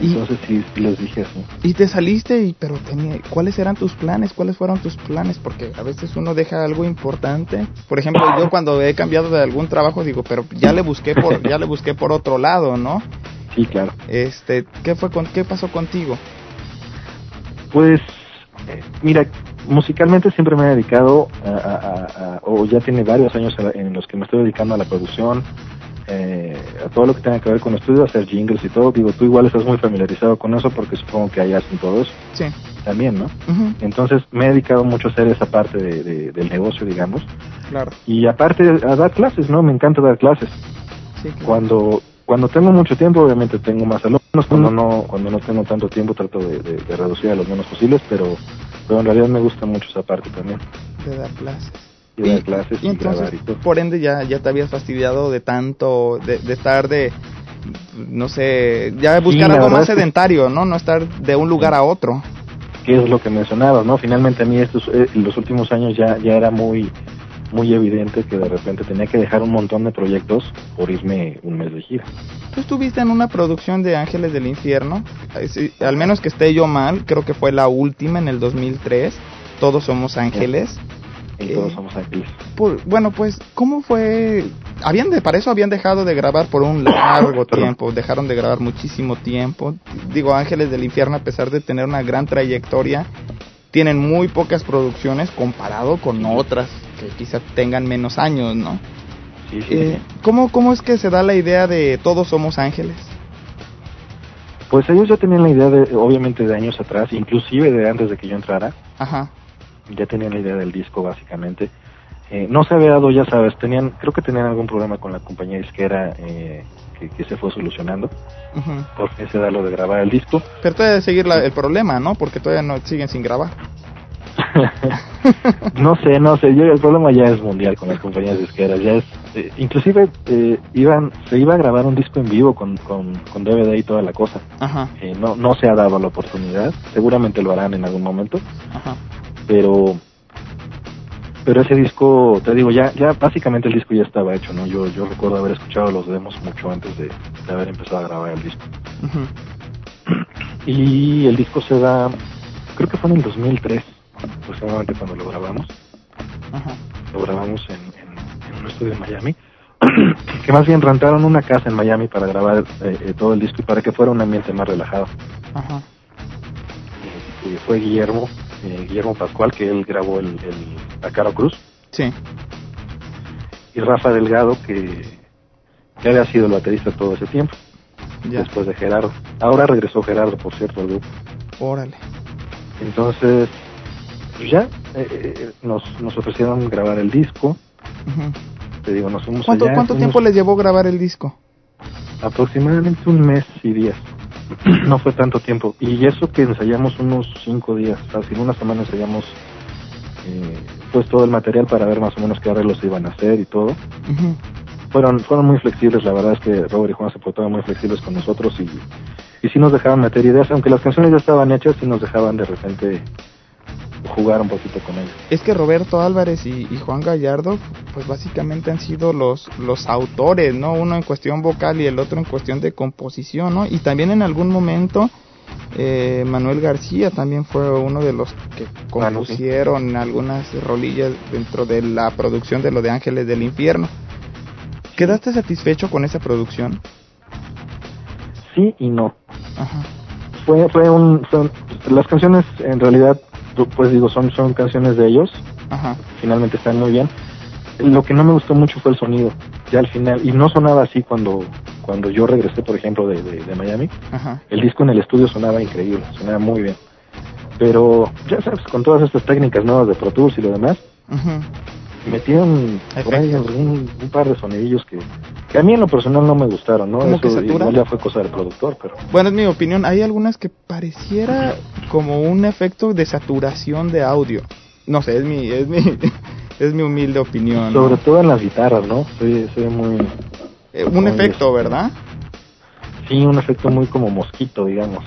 Entonces sí, les dije así. Y te saliste, y pero tenía, ¿cuáles eran tus planes? ¿Cuáles fueron tus planes? Porque a veces uno deja algo importante. Por ejemplo, yo cuando he cambiado de algún trabajo digo, pero ya le busqué por, ya le busqué por otro lado, ¿no? Sí, claro. Este, ¿qué fue con, qué pasó contigo? Pues, eh, mira, musicalmente siempre me he dedicado a, o ya tiene varios años en los que me estoy dedicando a la producción, eh, a todo lo que tenga que ver con estudios, hacer jingles y todo. Digo, tú igual estás muy familiarizado con eso porque supongo que hay hacen todo eso. Sí. También, ¿no? Entonces me he dedicado mucho a hacer esa parte de, del negocio, digamos. Claro. Y aparte a dar clases, ¿no? Me encanta dar clases. Sí, Cuando cuando tengo mucho tiempo, obviamente tengo más alumnos. Cuando no cuando no tengo tanto tiempo, trato de, reducir a los menos posibles, pero, pero en realidad me gusta mucho esa parte también. De dar clases y, clases y, entonces, por ende ya, ya te habías fastidiado de tanto, de, estar de, no sé, ya buscar algo más sedentario, ¿no? No estar de un lugar a otro. Que es lo que mencionabas, ¿no? Finalmente a mí estos, eh, los últimos años ya, ya era muy, muy evidente que de repente tenía que dejar un montón de proyectos por irme un mes de gira. Tú estuviste en una producción de Ángeles del Infierno, al menos que esté yo mal, creo que fue la última en el 2003, Todos Somos Ángeles. Y todos somos ángeles. bueno, pues, ¿cómo fue? Habían de, para eso habían dejado de grabar por un largo tiempo, dejaron de grabar muchísimo tiempo. Digo, Ángeles del Infierno, a pesar de tener una gran trayectoria, tienen muy pocas producciones comparado con otras que quizás tengan menos años, ¿no? Sí, sí. Eh, ¿cómo, ¿Cómo es que se da la idea de Todos Somos Ángeles? Pues ellos ya tenían la idea, de, obviamente, de años atrás, inclusive de antes de que yo entrara. Ajá ya tenían la idea del disco básicamente. Eh, no se había dado, ya sabes, tenían, creo que tenían algún problema con la compañía disquera eh, que, se fue solucionando. Porque se da lo de grabar el disco. Pero todavía de seguir el problema, ¿no? Porque todavía no siguen sin grabar. no sé, no sé. Yo, el problema ya es mundial con las compañías disqueras. Ya es, eh, inclusive iban, se iba a grabar un disco en vivo con, con, con DVD y toda la cosa. no, no se ha dado la oportunidad. Seguramente lo harán en algún momento. Ajá pero pero ese disco, te digo, ya ya básicamente el disco ya estaba hecho, ¿no? Yo yo recuerdo haber escuchado los demos mucho antes de, haber empezado a grabar el disco. Y el disco se da, creo que fue en el 2003, aproximadamente cuando lo grabamos. Lo grabamos en, en, un estudio en Miami. que más bien rentaron una casa en Miami para grabar eh, eh, todo el disco y para que fuera un ambiente más relajado. Ajá. Y, fue Guillermo, eh, Guillermo Pascual, que él grabó el, el Caro Cruz. Sí. Y Rafa Delgado, que, que había sido el baterista todo ese tiempo. Después de Gerardo. Ahora regresó Gerardo, por cierto, al grupo. Órale. Entonces, pues ya eh, eh, nos, nos ofrecieron grabar el disco. Te digo, nos fuimos ¿Cuánto, ¿cuánto tiempo les llevó grabar el disco? Aproximadamente un mes y días. no fue tanto tiempo. Y eso que ensayamos unos cinco días, así en una semana ensayamos eh, pues todo el material para ver más o menos qué arreglos se iban a hacer y todo. Fueron fueron muy flexibles, la verdad es que Robert y Juan se portaban muy flexibles con nosotros y, y sí nos dejaban meter ideas, aunque las canciones ya estaban hechas, sí nos dejaban de repente jugar un poquito con ellos. Es que Roberto Álvarez y, Juan Gallardo, pues básicamente han sido los, los autores, ¿no? Uno en cuestión vocal y el otro en cuestión de composición, ¿no? Y también en algún momento eh, Manuel García también fue uno de los que compusieron algunas rolillas dentro de la producción de lo de Ángeles del Infierno. ¿Quedaste satisfecho con esa producción? Sí y no. Fue, fue un, las canciones en realidad pues digo, son, son canciones de ellos. Finalmente están muy bien. Lo que no me gustó mucho fue el sonido, ya al final, y no sonaba así cuando, cuando yo regresé, por ejemplo, de, de, Miami. El disco en el estudio sonaba increíble, sonaba muy bien. Pero, ya sabes, con todas estas técnicas nuevas de Pro Tools y lo demás, metieron por ahí un, par de sonidillos que, que, a mí en lo personal no me gustaron, ¿no? Eso que igual ya fue cosa del productor, pero... Bueno, es mi opinión. Hay algunas que pareciera como un efecto de saturación de audio. No sé, es mi, es mi, es mi humilde opinión. Sobre todo en las guitarras, ¿no? Soy, soy muy... Eh, un efecto, este, ¿verdad? Sí, un efecto muy como mosquito, digamos.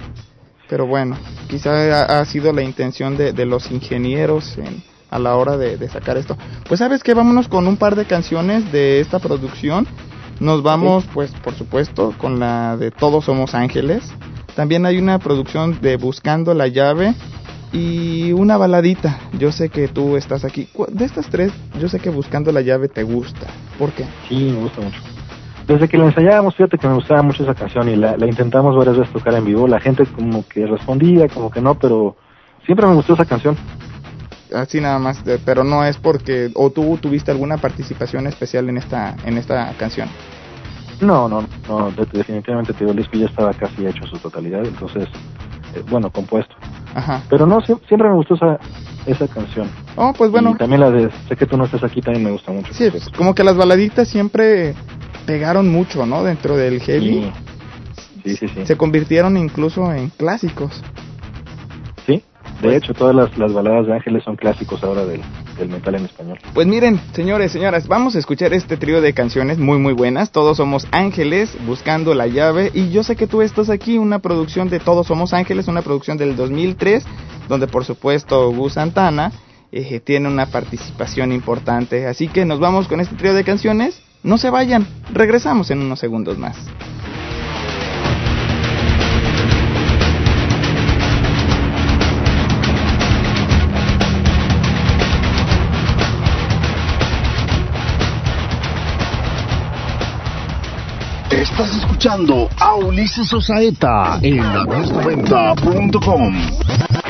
Pero bueno, quizá ha, sido la intención de, de los ingenieros en a la hora de, sacar esto. Pues sabes que vámonos con un par de canciones de esta producción. Nos vamos, pues por supuesto, con la de Todos Somos Ángeles. También hay una producción de Buscando la llave y una baladita. Yo sé que tú estás aquí. De estas tres, yo sé que Buscando la llave te gusta. ¿Por qué? Sí, me gusta mucho. Desde que la ensayábamos, fíjate que me gustaba mucho esa canción y la, la intentamos varias veces tocar en vivo. La gente como que respondía, como que no, pero siempre me gustó esa canción así nada más, pero no es porque o tú tuviste alguna participación especial en esta en esta canción. No, no, no, definitivamente te el disco ya estaba casi hecho su totalidad, entonces eh, bueno, compuesto. Ajá. Pero no, siempre me gustó esa esa canción. Oh, pues bueno. Y también la de Sé que tú no estás aquí también me gusta mucho. Sí, pues, como que las baladitas siempre pegaron mucho, ¿no? Dentro del heavy. Sí, sí, sí. Se convirtieron incluso en clásicos. De hecho, todas las, las baladas de Ángeles son clásicos ahora del, del metal en español. Pues miren, señores, señoras, vamos a escuchar este trío de canciones muy muy buenas. Todos somos ángeles buscando la llave y yo sé que tú estás aquí, una producción de Todos somos ángeles, una producción del 2003, donde por supuesto Gus Santana eh, tiene una participación importante. Así que nos vamos con este trío de canciones. No se vayan, regresamos en unos segundos más. Escuchando a Ulises Osaeta en la 90.com.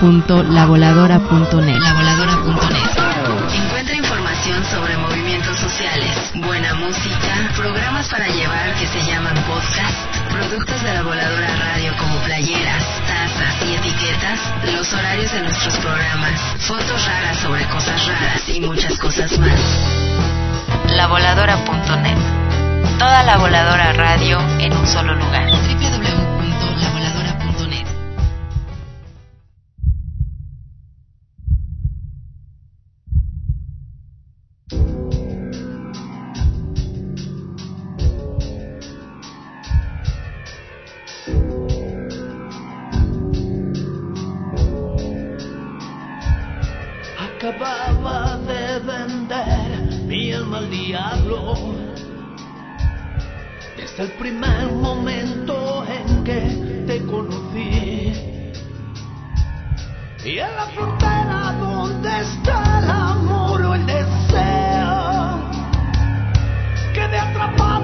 www.lavoladora.net Lavoladora.net Encuentra información sobre movimientos sociales, buena música, programas para llevar que se llaman podcast, productos de la Voladora Radio como playeras, tazas y etiquetas, los horarios de nuestros programas, fotos raras sobre cosas raras y muchas cosas más. Lavoladora.net Toda la Voladora Radio en un solo lugar. desde el primer momento en que te conocí. Y en la frontera donde está el amor o el deseo que me atrapa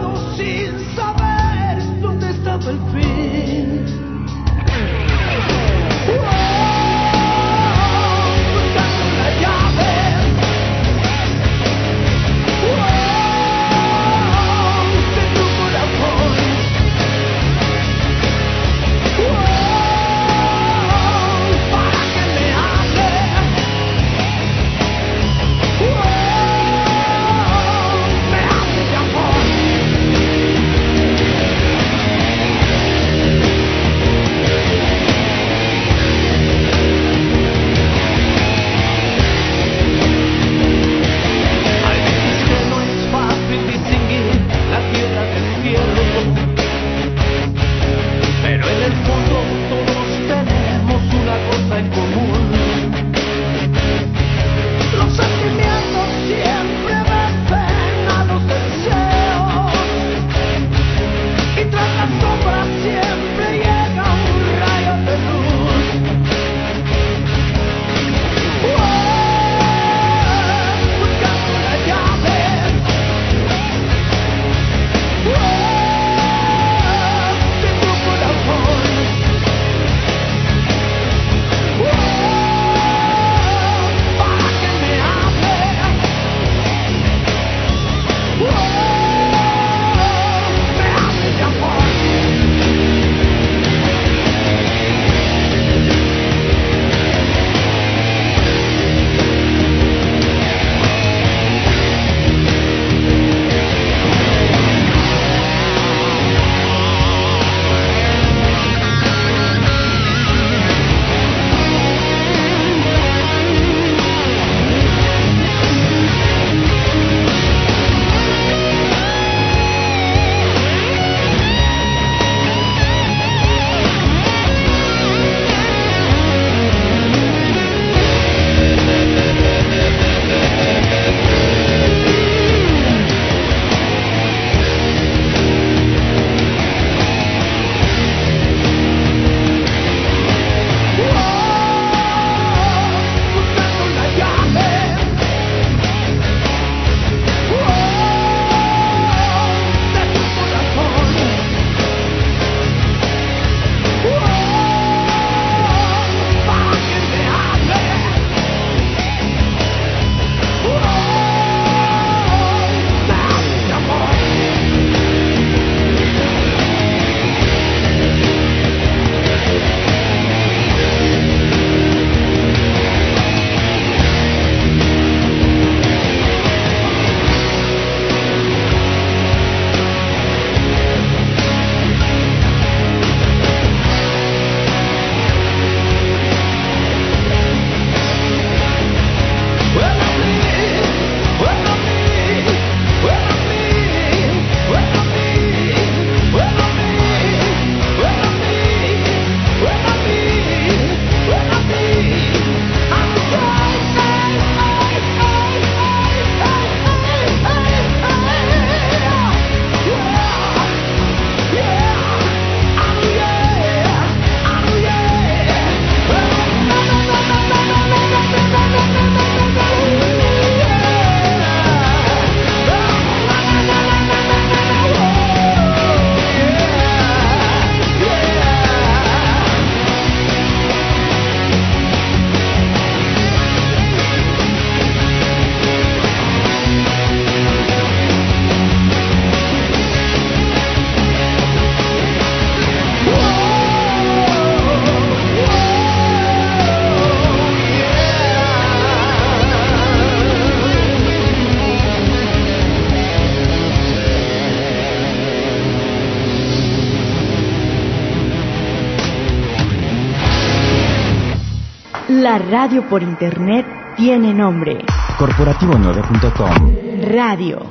radio por internet tiene nombre. Corporativo9.com Radio.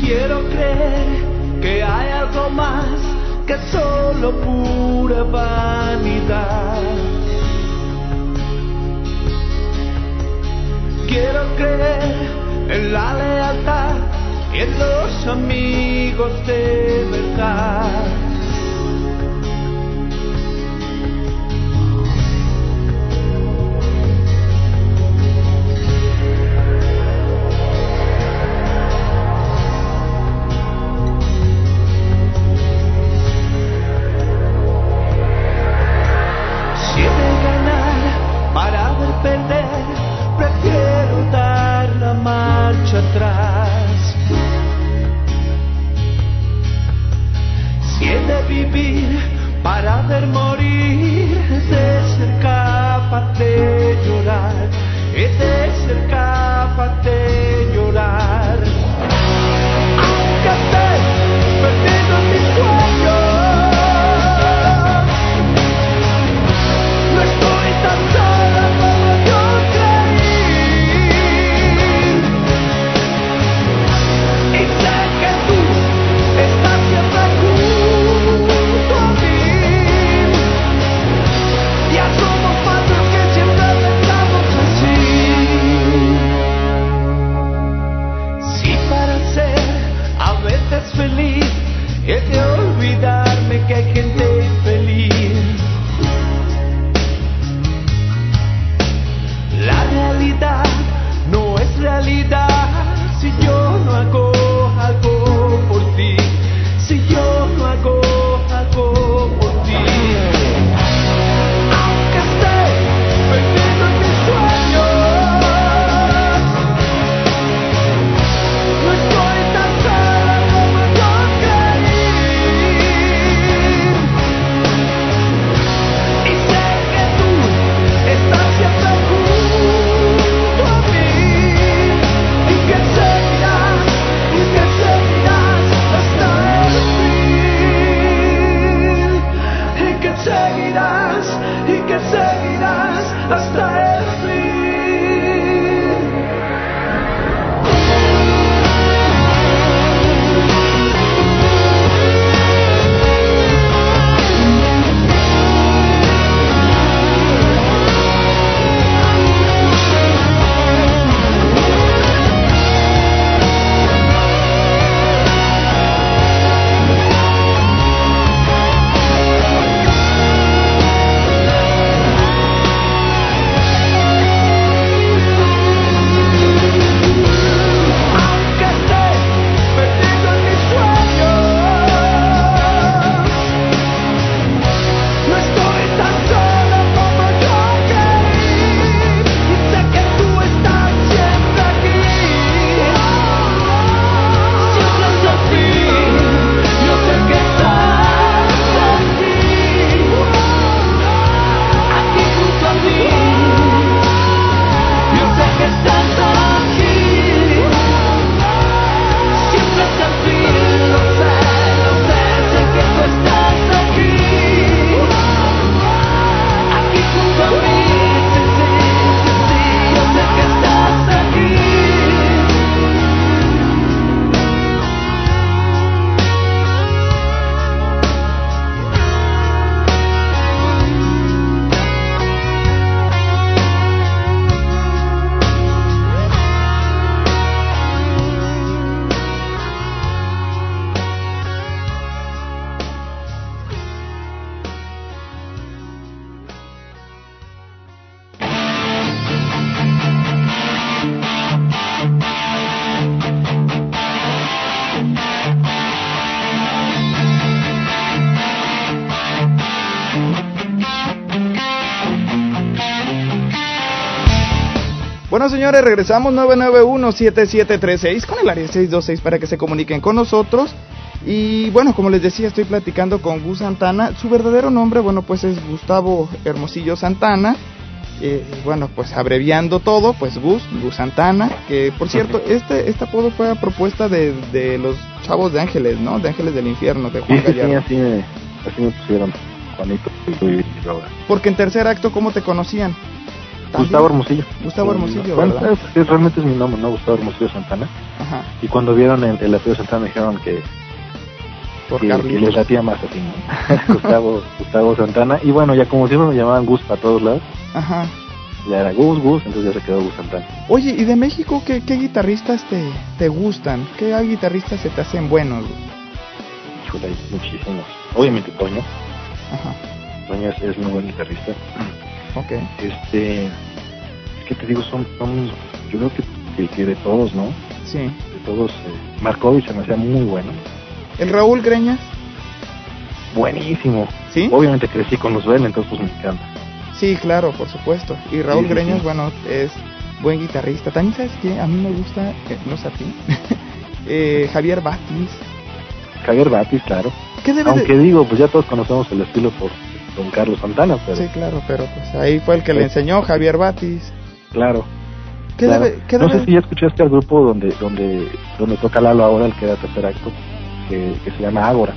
Quiero creer que hay algo más que solo pura vanidad. Quiero creer en la lealtad en los amigos de verdad. Bueno, señores, regresamos 991-7736 con el área 626 para que se comuniquen con nosotros. Y bueno, como les decía, estoy platicando con Gus Santana. Su verdadero nombre, bueno, pues es Gustavo Hermosillo Santana. Eh, bueno, pues abreviando todo, pues Gus, Gus Santana. Que por cierto, este, este apodo fue a propuesta de, de los chavos de Ángeles, ¿no? De Ángeles del Infierno, de Juan así me pusieron, Juanito. Porque en tercer acto, ¿cómo te conocían? Gustavo Hermosillo. Gustavo Hermosillo, bueno, realmente es mi nombre, ¿no? Gustavo Hermosillo Santana. Ajá. Y cuando vieron el, el apellido Santana dijeron que por que, que les latía más así, ¿no? Gustavo, Gustavo Santana. Y bueno, ya como siempre me llamaban Gus para todos lados. Ajá. Ya era Gus, Gus, entonces ya se quedó Gus Santana. Oye, ¿y de México qué, qué guitarristas te, te gustan? ¿Qué guitarristas se te hacen buenos? Híjole, hay muchísimos. Obviamente Toño. Ajá. Toño es, es muy buen guitarrista. Ok. Este, ¿qué te digo? Son, son yo creo que, que, de todos, ¿no? Sí. De todos. Eh, Markovich se me hacía muy bueno. ¿El Raúl Greñas? Buenísimo. ¿Sí? Obviamente crecí con los Bell, entonces pues me encanta. Sí, claro, por supuesto. Y Raúl Greñas, bueno, es buen guitarrista. También sabes que a mí me gusta, eh, no sé a ti, eh, Javier Batis. Javier Batis, claro. ¿Qué Aunque digo, pues ya todos conocemos el estilo por don Carlos Santana, pero... Sí, claro, pero pues ahí fue el que le enseñó Javier Batis. Claro. ¿Qué Debe, ¿qué no sé si ya escuchaste al grupo donde donde donde toca Lalo ahora, el que era tercer acto, que, que se llama Ágora.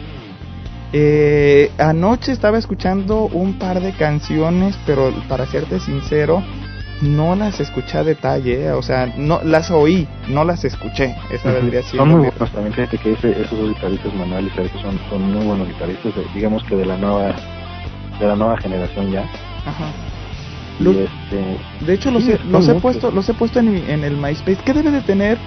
Eh, anoche estaba escuchando un par de canciones, pero para serte sincero, no las escuché a detalle, eh, o sea, no las oí, no las escuché. Esa vendría siendo Son muy buenos también, fíjate que ese, esos dos guitarristas, Manuel y Sergio, son, son muy buenos guitarristas, digamos que de la nueva de la nueva generación ya. Ajá. Y este, de hecho, los, he, los he puesto, los he puesto en, en el MySpace. ¿Qué debe de tener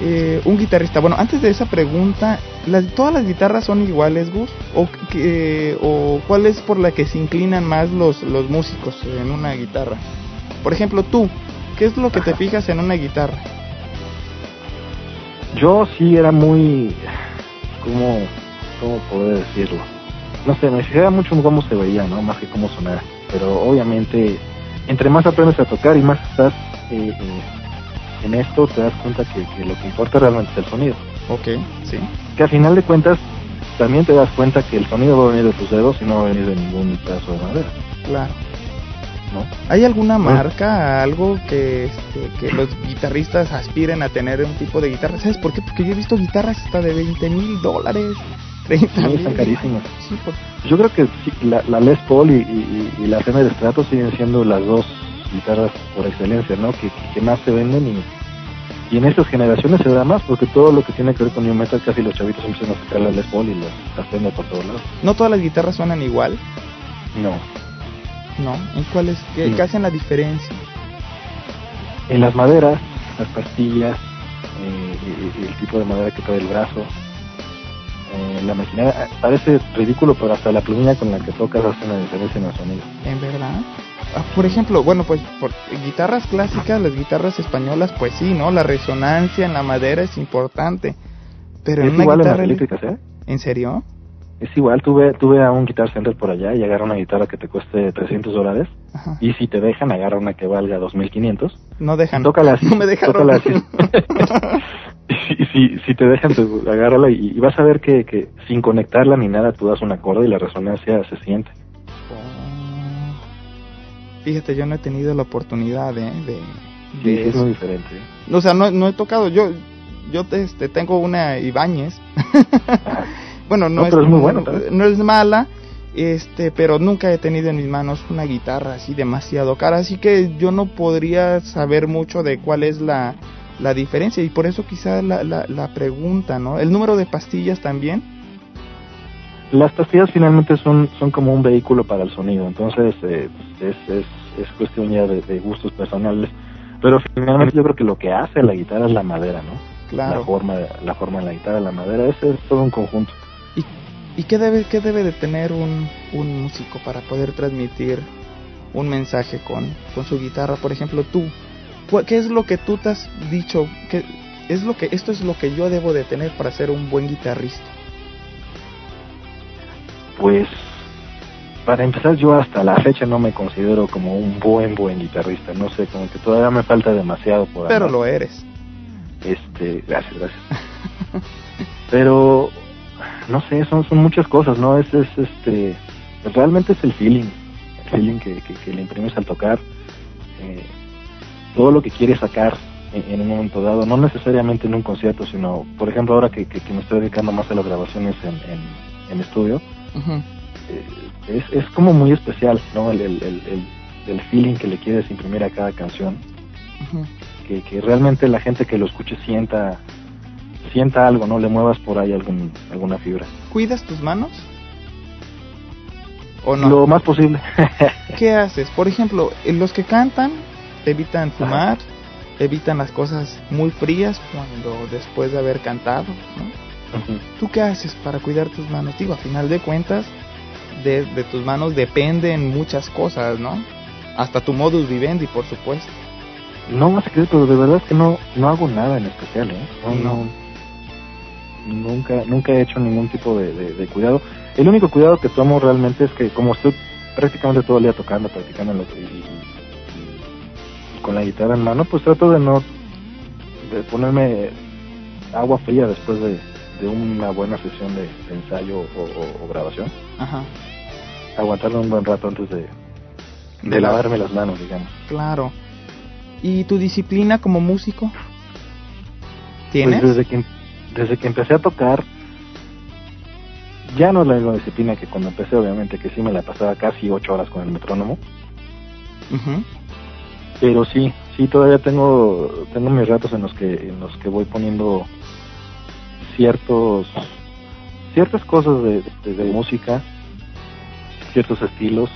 eh, un guitarrista? Bueno, antes de esa pregunta, ¿las, ¿todas las guitarras son iguales, Gus? ¿O, que, ¿O cuál es por la que se inclinan más los, los músicos en una guitarra? Por ejemplo, tú, ¿qué es lo que te fijas en una guitarra? Yo sí era muy... ¿Cómo, cómo poder decirlo? No sé, me fijaba mucho en cómo se veía, ¿no? Más que cómo sonaba. Pero obviamente, entre más aprendes a tocar y más estás... Eh, eh, en esto te das cuenta que, que, lo que importa realmente es el sonido. Ok, sí. Que al final de cuentas también te das cuenta que el sonido va a venir de tus dedos y no va a venir de ningún pedazo de madera. Claro. ¿No? ¿Hay alguna marca, algo que, este, que los guitarristas aspiren a tener un tipo de guitarra? ¿Sabes por qué? Porque yo he visto guitarras hasta de 20 mil dólares, 30 mil. están carísimas. Sí, Yo creo que la, la, Les Paul y, y, y la Fender Strato siguen siendo las dos guitarras por excelencia, ¿no? Que, que más se venden y, y en estas generaciones se da más porque todo lo que tiene que ver con New Metal casi los chavitos empiezan a sacar la Les Paul y las, las Fender por todos lados. ¿No todas las guitarras suenan igual? No. ¿No? ¿En cuáles? ¿Qué, qué hacen la diferencia? En las maderas, las pastillas, eh, y el tipo de madera que trae el brazo, eh, la maquinaria, parece ridículo, pero hasta la plumilla con la que tocas hace una diferencia en el sonido. ¿En verdad? Ah, por ejemplo, bueno, pues por guitarras clásicas, las guitarras españolas, pues sí, ¿no? La resonancia en la madera es importante. Pero en es una igual en las guitarra eléctricas, ¿eh? ¿En serio? Es igual, tuve, tuve a un Guitar Center por allá y agarra una guitarra que te cueste 300 dólares Ajá. y si te dejan, agarra una que valga 2500. No dejan. Tócala así. No me dejaron. tócala así. y si, si te dejan, pues, agárrala y, y vas a ver que, que sin conectarla ni nada, tú das un acorde y la resonancia se siente. Fíjate, yo no he tenido la oportunidad ¿eh? de, Sí, es muy diferente. O sea, no, no he tocado. Yo yo te- este, tengo una Ibáñez. bueno, no, es muy bueno no es mala, este, pero nunca he tenido en mis manos una guitarra así demasiado cara, así que yo no podría saber mucho de cuál es la, la diferencia y por eso quizá la, la, la pregunta, ¿no? El número de pastillas también. Las pastillas finalmente son, son como un vehículo para el sonido, entonces eh, es, es, es cuestión ya de, de gustos personales. Pero finalmente yo creo que lo que hace la guitarra es la madera, ¿no? Claro. La forma, la forma de la guitarra, la madera, ese es todo un conjunto. ¿Y qué debe, qué debe de tener un, un músico para poder transmitir un mensaje con, con su guitarra? Por ejemplo, tú, ¿cu- ¿qué es lo que tú te has dicho? ¿Qué es lo que, esto es lo que yo debo de tener para ser un buen guitarrista? Pues para empezar yo hasta la fecha no me considero como un buen buen guitarrista, no sé, como que todavía me falta demasiado por Pero lo eres. Este, gracias, gracias. Pero no sé, son son muchas cosas, ¿no? Es es este realmente es el feeling, el feeling que, que, que le imprimes al tocar eh, todo lo que quiere sacar en, un momento dado, no necesariamente en un concierto, sino, por ejemplo, ahora que, que, me estoy dedicando más a las grabaciones en, en, estudio, eh, es, es como muy especial, ¿no? El, el, el, el, feeling que le quieres imprimir a cada canción, que, que realmente la gente que lo escuche sienta sienta algo, ¿no? Le muevas por ahí algún, alguna fibra. ¿Cuidas tus manos? ¿O no? Lo más posible. ¿Qué haces? Por ejemplo, los que cantan evitan fumar, evitan las cosas muy frías cuando después de haber cantado, ¿no? ¿Tú qué haces para cuidar tus manos? Digo, a final de cuentas, de, de tus manos dependen muchas cosas, ¿no? Hasta tu modus vivendi, por supuesto. No más que pero de verdad es que no, no hago nada en especial, ¿eh? No, no, nunca, nunca he hecho ningún tipo de, de, cuidado. El único cuidado que tomo realmente es que como estoy prácticamente todo el día tocando, practicando y, con la guitarra en mano, pues trato de no de ponerme agua fría después de, de una buena sesión de, ensayo o, grabación. Ajá. Aguantarme un buen rato antes de, de lavarme las manos, digamos. Claro. ¿Y tu disciplina como músico? ¿Tienes? Pues desde que desde que empecé a tocar, ya no es la misma disciplina que cuando empecé, obviamente, que sí me la pasaba casi ocho horas con el metrónomo. Pero sí, sí, todavía tengo, tengo mis ratos en los que, en los que voy poniendo ciertos, ciertas cosas de, de, música, ciertos estilos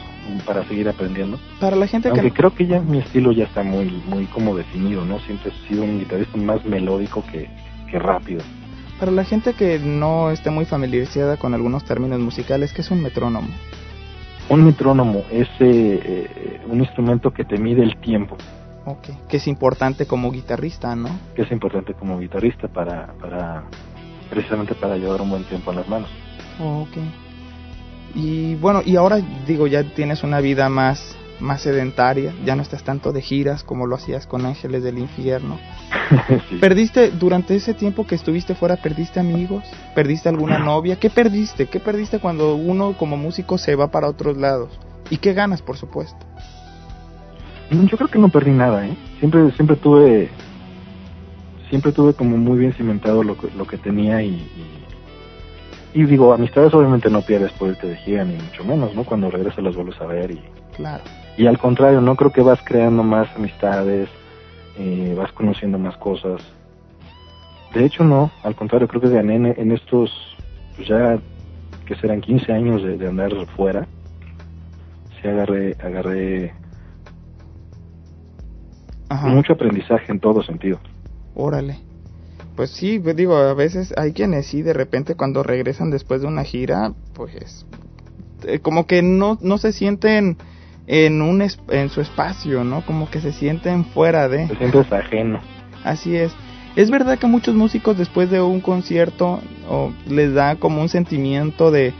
para seguir aprendiendo. Para la gente Aunque creo que ya mi estilo ya está muy, muy como definido, ¿no? Siempre he sido un guitarrista más melódico que, que rápido. Para la gente que no esté muy familiarizada con algunos términos musicales, ¿qué es un metrónomo? Un metrónomo es eh, eh, un instrumento que te mide el tiempo. Ok, que es importante como guitarrista, ¿no? Que es importante como guitarrista para, para precisamente para llevar un buen tiempo en las manos. ok. Y bueno, y ahora digo, ya tienes una vida más más sedentaria, ya no estás tanto de giras como lo hacías con Ángeles del Infierno. ¿Perdiste durante ese tiempo que estuviste fuera, perdiste amigos? ¿Perdiste alguna novia? ¿Qué perdiste? ¿Qué perdiste cuando uno como músico se va para otros lados? ¿Y qué ganas, por supuesto? Mm, yo creo que no perdí nada, ¿eh? Siempre, siempre tuve, siempre tuve como muy bien cimentado lo que, lo que tenía y, y, digo, amistades obviamente no pierdes por irte de gira, ni mucho menos, ¿no? Cuando regresas las vuelves a ver y... Claro. Y al contrario, no creo que vas creando más amistades, eh, vas conociendo más cosas. De hecho, no, al contrario, creo que gané en, estos, pues ya que serán 15 años de, andar fuera, sí agarré, agarré mucho aprendizaje en todo sentido. Órale. Pues sí, pues digo, a veces hay quienes sí, de repente cuando regresan después de una gira, pues eh, como que no, no se sienten en, un en su espacio, ¿no? Como que se sienten fuera de... Se sientes ajeno. Así es. Es verdad que muchos músicos después de un concierto les da como un sentimiento de,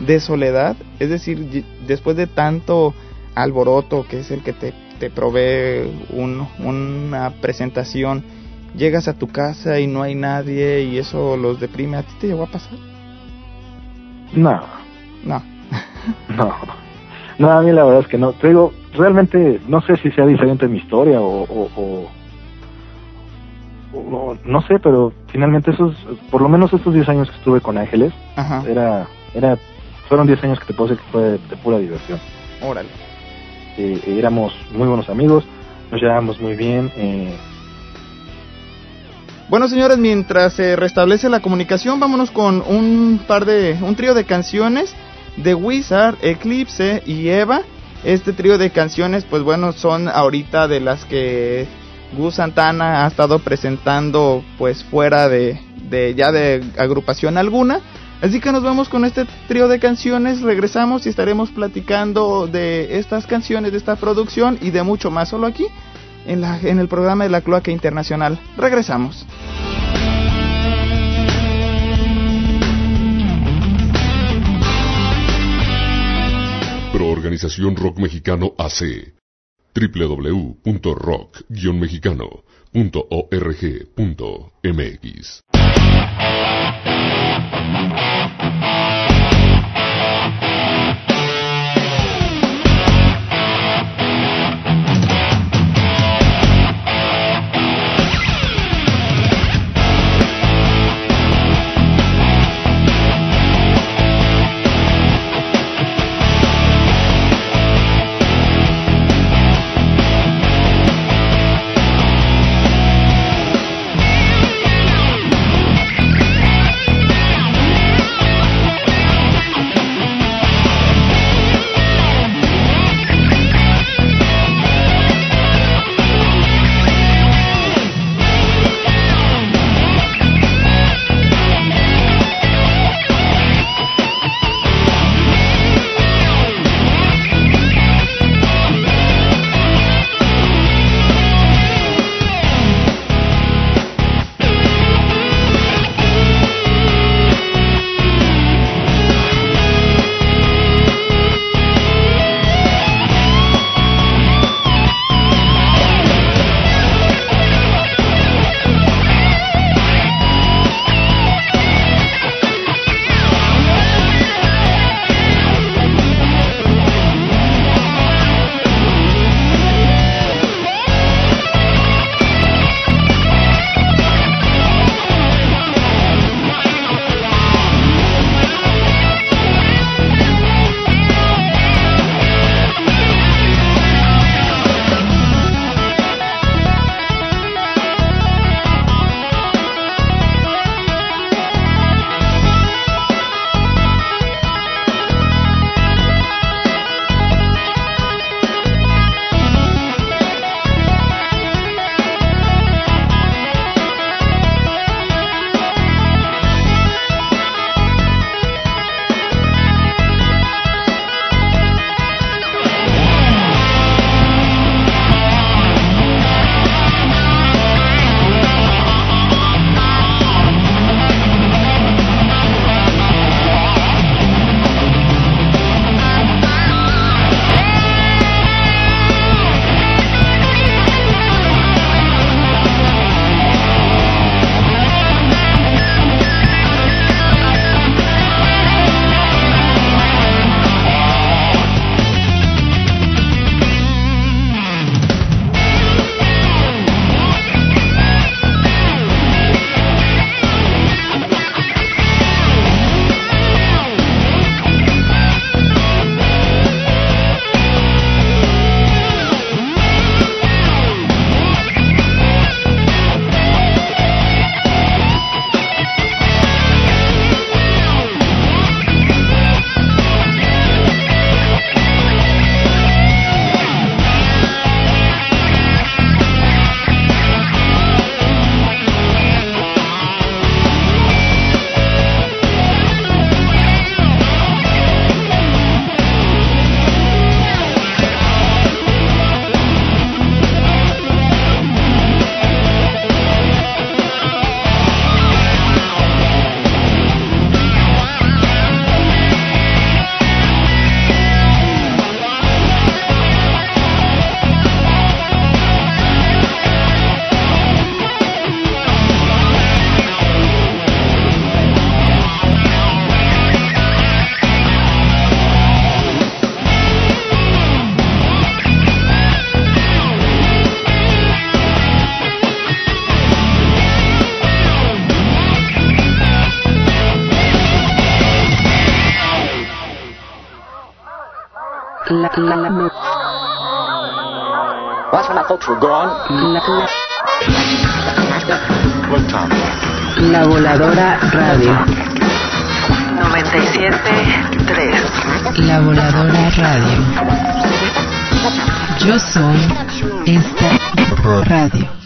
de soledad, es decir, después de tanto alboroto que es el que te, te provee un, una presentación, llegas a tu casa y no hay nadie y eso los deprime. ¿A ti te llegó a pasar? No. No. no. No, a mí la verdad es que no. Te digo, realmente no sé si sea diferente mi historia o, o, no sé, pero finalmente esos, por lo menos estos 10 años que estuve con Ángeles, era, era, fueron 10 años que te puedo decir que fue de, pura diversión. Órale. Eh, éramos muy buenos amigos, nos llevábamos muy bien. Eh. Bueno, señores, mientras se restablece la comunicación, vámonos con un par de, un trío de canciones The Wizard, Eclipse y Eva. Este trío de canciones, pues bueno, son ahorita de las que Gus Santana ha estado presentando pues fuera de, de ya de agrupación alguna. Así que nos vamos con este trío de canciones, regresamos y estaremos platicando de estas canciones, de esta producción y de mucho más solo aquí en, la, en el programa de la Cloaca Internacional. Regresamos. Organización Rock Mexicano AC. www.rock-mexicano.org.mx La Voladora Radio. 97.3. La Voladora Radio. Yo soy esta radio.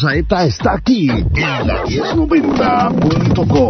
Saeta está aquí en la 1090.com.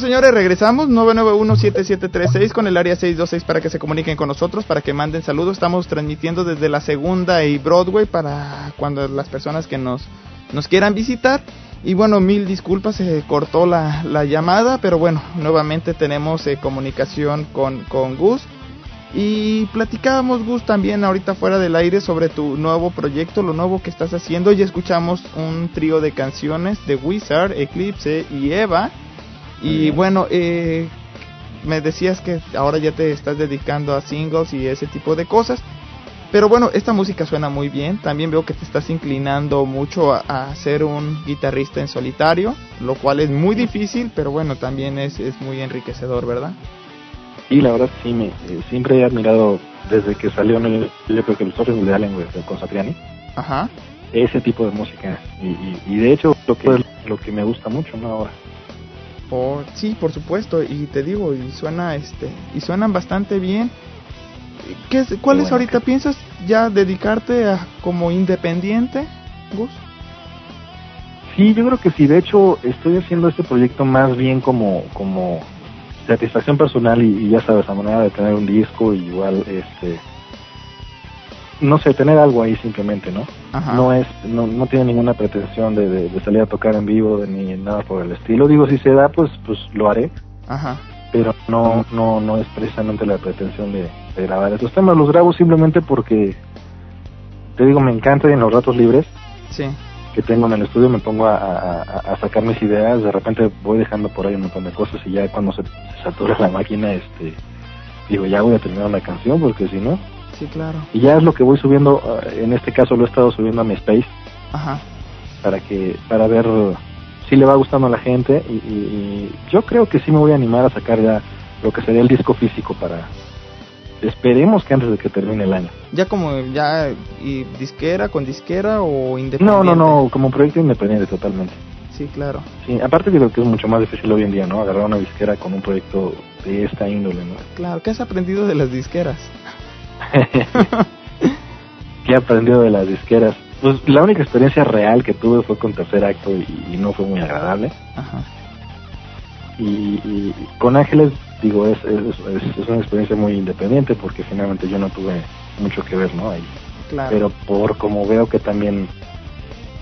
Señores, regresamos 991-7736 con el área 626 para que se comuniquen con nosotros, para que manden saludos. Estamos transmitiendo desde la segunda y Broadway para cuando las personas que nos, nos quieran visitar. Y bueno, mil disculpas, se cortó la, la llamada, pero bueno, nuevamente tenemos eh, comunicación con, con Gus. Y platicábamos, Gus, también ahorita fuera del aire sobre tu nuevo proyecto, lo nuevo que estás haciendo. Y escuchamos un trío de canciones de Wizard, Eclipse y Eva y bueno, eh, me decías que ahora ya te estás dedicando a singles y ese tipo de cosas. Pero bueno, esta música suena muy bien. También veo que te estás inclinando mucho a, ser un guitarrista en solitario, lo cual es muy difícil, pero bueno, también es, es muy enriquecedor, ¿verdad? Sí, la verdad sí, me, eh, siempre he admirado desde que salió en el, yo creo que los de Allen con Satriani. Ajá. Ese tipo de música. Y, y, de hecho, lo que, lo que me gusta mucho, ¿no? Ahora. Por, sí, por supuesto, y te digo, y suena este, y suenan bastante bien. ¿Qué es, ¿Cuál es ahorita? ¿Piensas ya dedicarte a como independiente, Gus? Sí, yo creo que sí. De hecho, estoy haciendo este proyecto más bien como, como satisfacción personal y, ya sabes, a manera de tener un disco y igual, este, no sé, tener algo ahí simplemente, ¿no? No es, no, no tiene ninguna pretensión de, de, salir a tocar en vivo ni nada por el estilo. Digo, si se da, pues, pues lo haré. Ajá. Pero no, no, no es precisamente la pretensión de, grabar estos temas. Los grabo simplemente porque, te digo, me encanta y en los ratos libres. Sí. Que tengo en el estudio me pongo a, a, sacar mis ideas. De repente voy dejando por ahí un montón de cosas y ya cuando se, se satura la máquina, este, digo, ya voy a terminar la canción porque si no Sí, claro. Y ya es lo que voy subiendo, eh, en este caso lo he estado subiendo a mi Space. Ajá. Para que, para ver si le va gustando a la gente y, yo creo que sí me voy a animar a sacar ya lo que sería el disco físico para, esperemos que antes de que termine el año. ¿Ya como ya y disquera con disquera o independiente? No, no, no, como proyecto independiente totalmente. Sí, claro. Sí, aparte creo que es mucho más difícil hoy en día, ¿no? Agarrar una disquera con un proyecto de esta índole, ¿no? Claro, ¿qué has aprendido de las disqueras? ¿Qué he aprendido de las disqueras? Pues la única experiencia real que tuve fue con tercer acto y, no fue muy agradable. Y, con Ángeles, digo, es, es, una experiencia muy independiente porque finalmente yo no tuve mucho que ver, ¿no? Ahí. Pero por como veo que también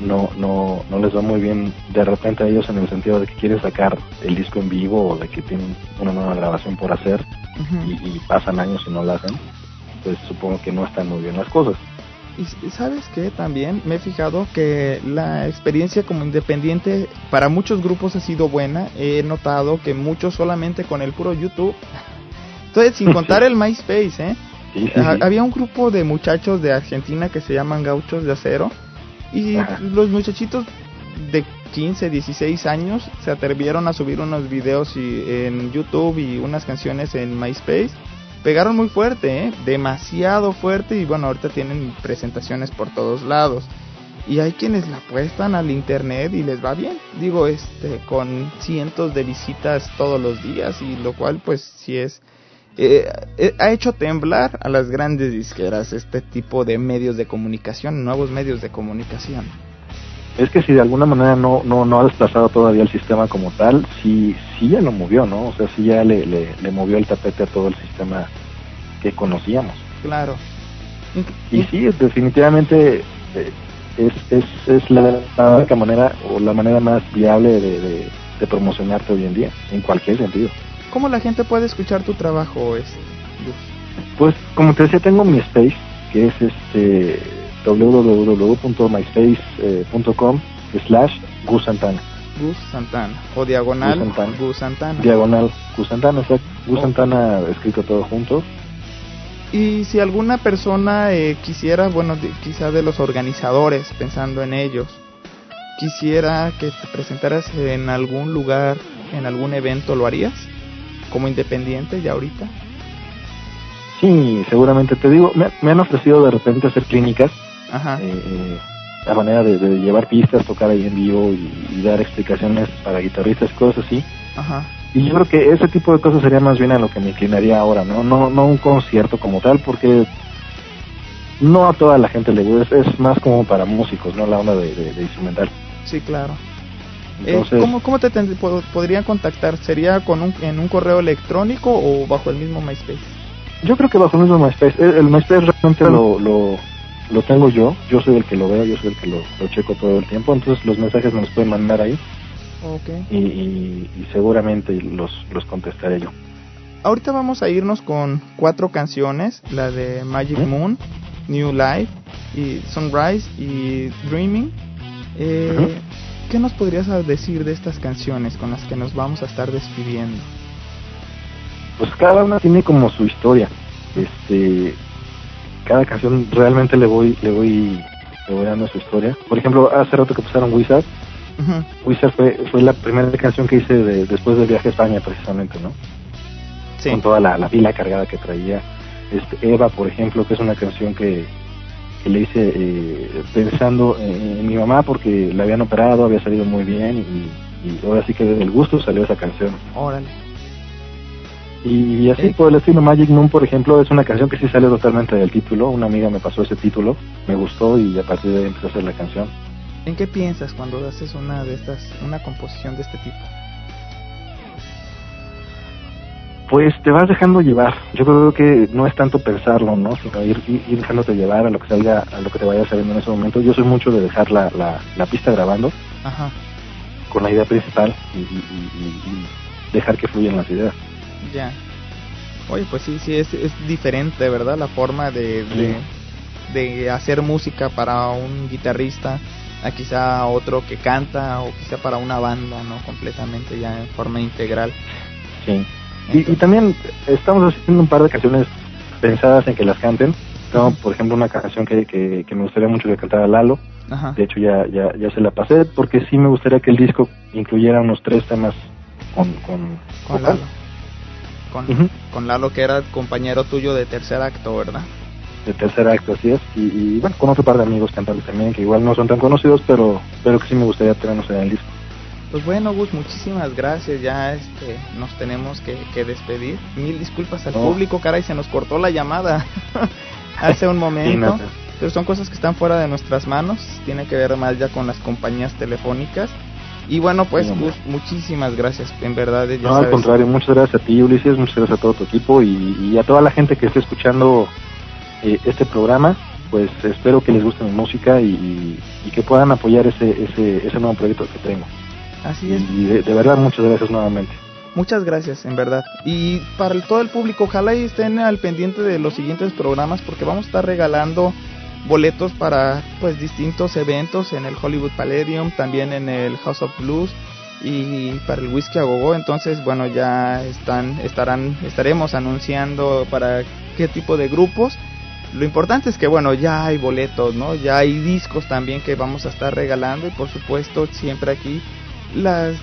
no, no, no les va muy bien de repente a ellos en el sentido de que quieren sacar el disco en vivo o de que tienen una nueva grabación por hacer y, y, pasan años y no la hacen pues supongo que no están muy bien las cosas. Y sabes que también me he fijado que la experiencia como independiente para muchos grupos ha sido buena. He notado que muchos solamente con el puro YouTube. Entonces, sin contar el MySpace, ¿eh? Había un grupo de muchachos de Argentina que se llaman Gauchos de Acero. Y los muchachitos de 15, 16 años se atrevieron a subir unos videos en YouTube y unas canciones en MySpace pegaron muy fuerte, ¿eh? demasiado fuerte y bueno, ahorita tienen presentaciones por todos lados. Y hay quienes la apuestan al internet y les va bien. Digo, este, con cientos de visitas todos los días y lo cual pues sí es... Eh, eh, ha hecho temblar a las grandes disqueras este tipo de medios de comunicación, nuevos medios de comunicación. Es que si de alguna manera no, no, no ha desplazado todavía el sistema como tal, sí, sí ya lo movió, ¿no? O sea, sí ya le, le, movió el tapete a todo el sistema que conocíamos. Claro. Y, sí, definitivamente eh, es, es, es la, única manera o la manera más viable de, de, promocionarte hoy en día, en cualquier sentido. ¿Cómo la gente puede escuchar tu trabajo, es, Pues, como te decía, tengo mi space, que es este www.myspace.com slash Gus Santana. Gus Santana. O diagonal Gus Santana. Diagonal Gus Santana, exacto. Gus Santana escrito todo junto. Y si alguna persona eh, quisiera, bueno, quizá de los organizadores, pensando en ellos, quisiera que te presentaras en algún lugar en algún evento lo harías? ¿Como independiente ya ahorita? Sí, seguramente te digo, me, han ofrecido de repente hacer clínicas. Ajá. Eh, eh, la manera de, llevar pistas, tocar ahí en vivo y, dar explicaciones para guitarristas, cosas así. Ajá. Y yo creo que ese tipo de cosas sería más bien a lo que me inclinaría ahora, ¿no? No, no un concierto como tal, porque no a toda la gente le gusta, es, más como para músicos, no la onda de, instrumental. Sí, claro. Eh, ¿cómo, ¿Cómo te podrían contactar? ¿Sería con un, en un correo electrónico o bajo el mismo MySpace? Yo creo que bajo el mismo MySpace. El, MySpace realmente lo, lo, lo, tengo yo, yo soy el que lo veo, yo soy el que lo, lo checo todo el tiempo, entonces los mensajes me los pueden mandar ahí. Okay. Y, y, seguramente los, los contestaré yo. Ahorita vamos a irnos con cuatro canciones, la de Magic Moon, New Life, y Sunrise y Dreaming. Eh, ¿Qué nos podrías decir de estas canciones con las que nos vamos a estar despidiendo? Pues cada una tiene como su historia. Este, cada canción realmente le voy, le voy, le voy dando su historia. Por ejemplo, hace rato que pasaron Wizard. Wizard fue, fue la primera canción que hice después del viaje a España, precisamente, ¿no? Sí. Con toda la, la pila cargada que traía. Este, Eva, por ejemplo, que es una canción que, le hice eh, pensando en, mi mamá porque la habían operado, había salido muy bien y, ahora sí que desde el gusto salió esa canción. Órale. Y, así por el estilo Magic Moon, por ejemplo, es una canción que sí sale totalmente del título. Una amiga me pasó ese título, me gustó y a partir de ahí empecé a hacer la canción. ¿En qué piensas cuando haces una de estas, una composición de este tipo? Pues te vas dejando llevar. Yo creo que no es tanto pensarlo, ¿no? Sino ir, ir, dejándote llevar a lo que salga, a lo que te vaya saliendo en ese momento. Yo soy mucho de dejar la, la, pista grabando Ajá. con la idea principal y, dejar que fluyan las ideas. Ya. Oye, pues sí, sí, es, es diferente, ¿verdad? La forma de, de, de hacer música para un guitarrista a quizá otro que canta o quizá para una banda, ¿no? Completamente ya en forma integral. Sí. Y, también estamos haciendo un par de canciones pensadas en que las canten. por ejemplo, una canción que, que, me gustaría mucho que cantara Lalo. De hecho, ya, ya, ya se la pasé porque sí me gustaría que el disco incluyera unos tres temas con, con, con Lalo. Con, Lalo, que era compañero tuyo de tercer acto, ¿verdad? De tercer acto, así es. Y, bueno, con otro par de amigos cantantes también, que igual no son tan conocidos, pero, pero que sí me gustaría tenernos en el disco. Pues bueno, Gus, muchísimas gracias. Ya este, nos tenemos que, despedir. Mil disculpas al público, caray, se nos cortó la llamada hace un momento. Pero son cosas que están fuera de nuestras manos. Tiene que ver más ya con las compañías telefónicas. Y bueno, pues Gus, muchísimas gracias, en verdad. no, al contrario, muchas gracias a ti, Ulises, muchas gracias a todo tu equipo y, a toda la gente que esté escuchando eh, este programa. Pues espero que les guste mi música y, y que puedan apoyar ese, ese, ese nuevo proyecto que tengo. Así es. Y de, verdad, muchas gracias nuevamente. Muchas gracias, en verdad. Y para todo el público, ojalá y estén al pendiente de los siguientes programas porque vamos a estar regalando boletos para pues distintos eventos en el Hollywood Palladium, también en el House of Blues y para el Whisky a Gogo. Entonces, bueno, ya están estarán estaremos anunciando para qué tipo de grupos. Lo importante es que bueno, ya hay boletos, ¿no? Ya hay discos también que vamos a estar regalando y por supuesto siempre aquí las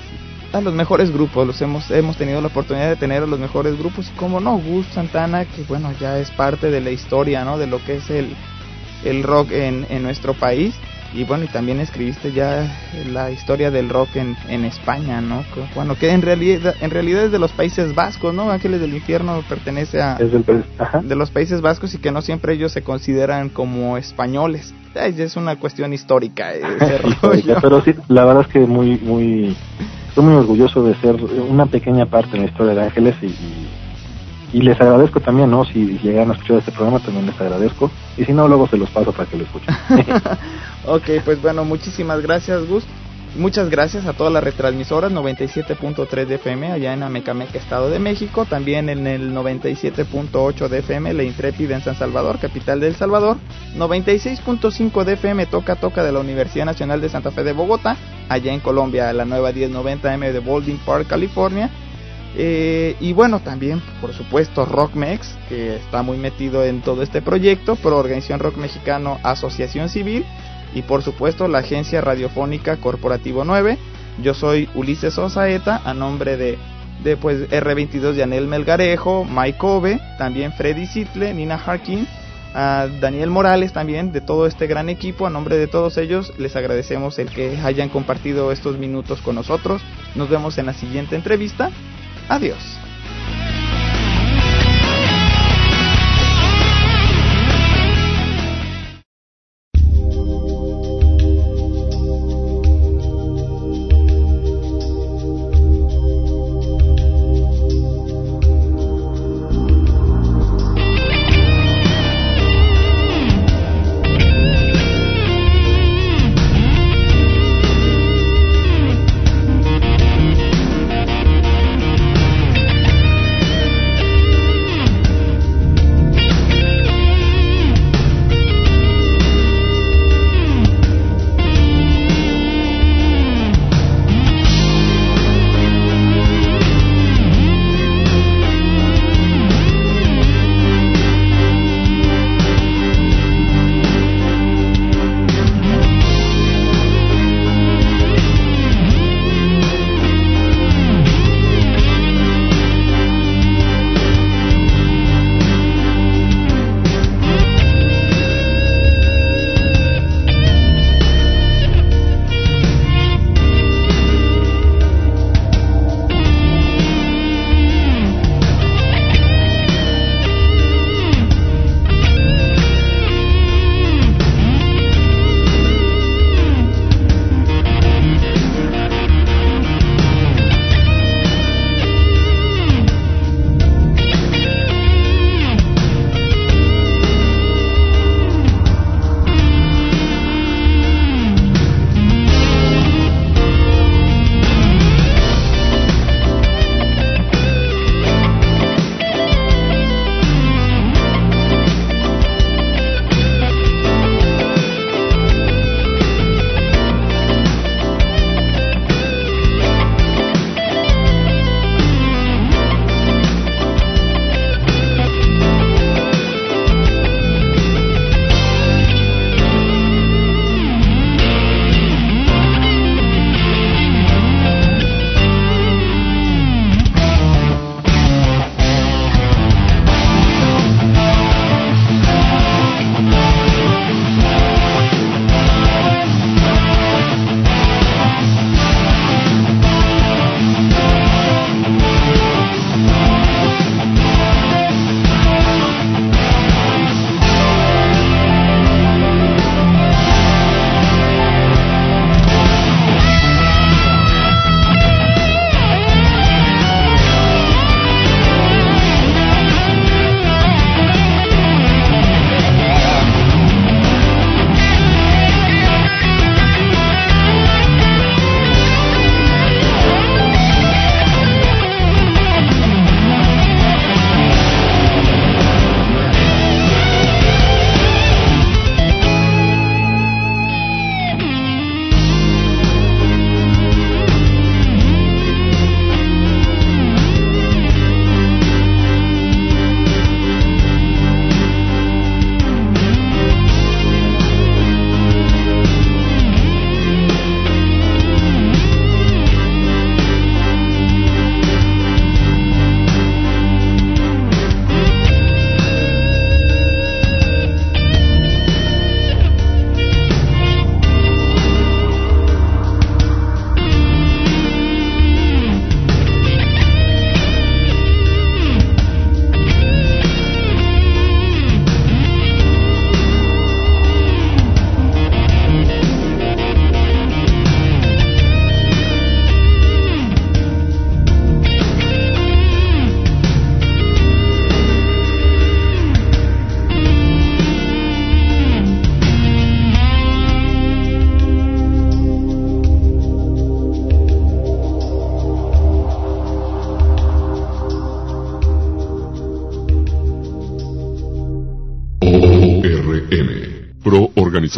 a los mejores grupos, los hemos hemos tenido la oportunidad de tener a los mejores grupos y como no, Gus Santana que bueno, ya es parte de la historia, ¿no? de lo que es el el rock en, en nuestro país y bueno, y también escribiste ya la historia del rock en, en España, ¿no? Bueno, que en realidad en realidad es de los Países Vascos, ¿no? Ángeles del Infierno pertenece a de los Países Vascos y que no siempre ellos se consideran como españoles. Es una cuestión histórica ese Pero sí, la verdad es que muy muy estoy muy orgulloso de ser una pequeña parte en la historia de Ángeles y y les agradezco también, ¿no? Si llegan a escuchar este programa, también les agradezco. Y si no, luego se los paso para que lo escuchen. ok, pues bueno, muchísimas gracias, Gus. Muchas gracias a todas las retransmisoras 97.3 de FM allá en Amecameca, Estado de México, también en el 97.8 de FM La Intrépida en San Salvador, capital de El Salvador, 96.5 de FM Toca Toca de la Universidad Nacional de Santa Fe de Bogotá, allá en Colombia, la nueva 1090M de Baldwin Park, California, eh, y bueno, también, por supuesto, Rockmex, que está muy metido en todo este proyecto, por Organización Rock Mexicano Asociación Civil, y por supuesto la Agencia Radiofónica Corporativo 9, Yo soy Ulises Osaeta, a nombre de, de pues, R22 Yanel Melgarejo, Mike Kobe, también Freddy Sitle, Nina Harkin, a Daniel Morales también, de todo este gran equipo. A nombre de todos ellos, les agradecemos el que hayan compartido estos minutos con nosotros. Nos vemos en la siguiente entrevista. Adiós.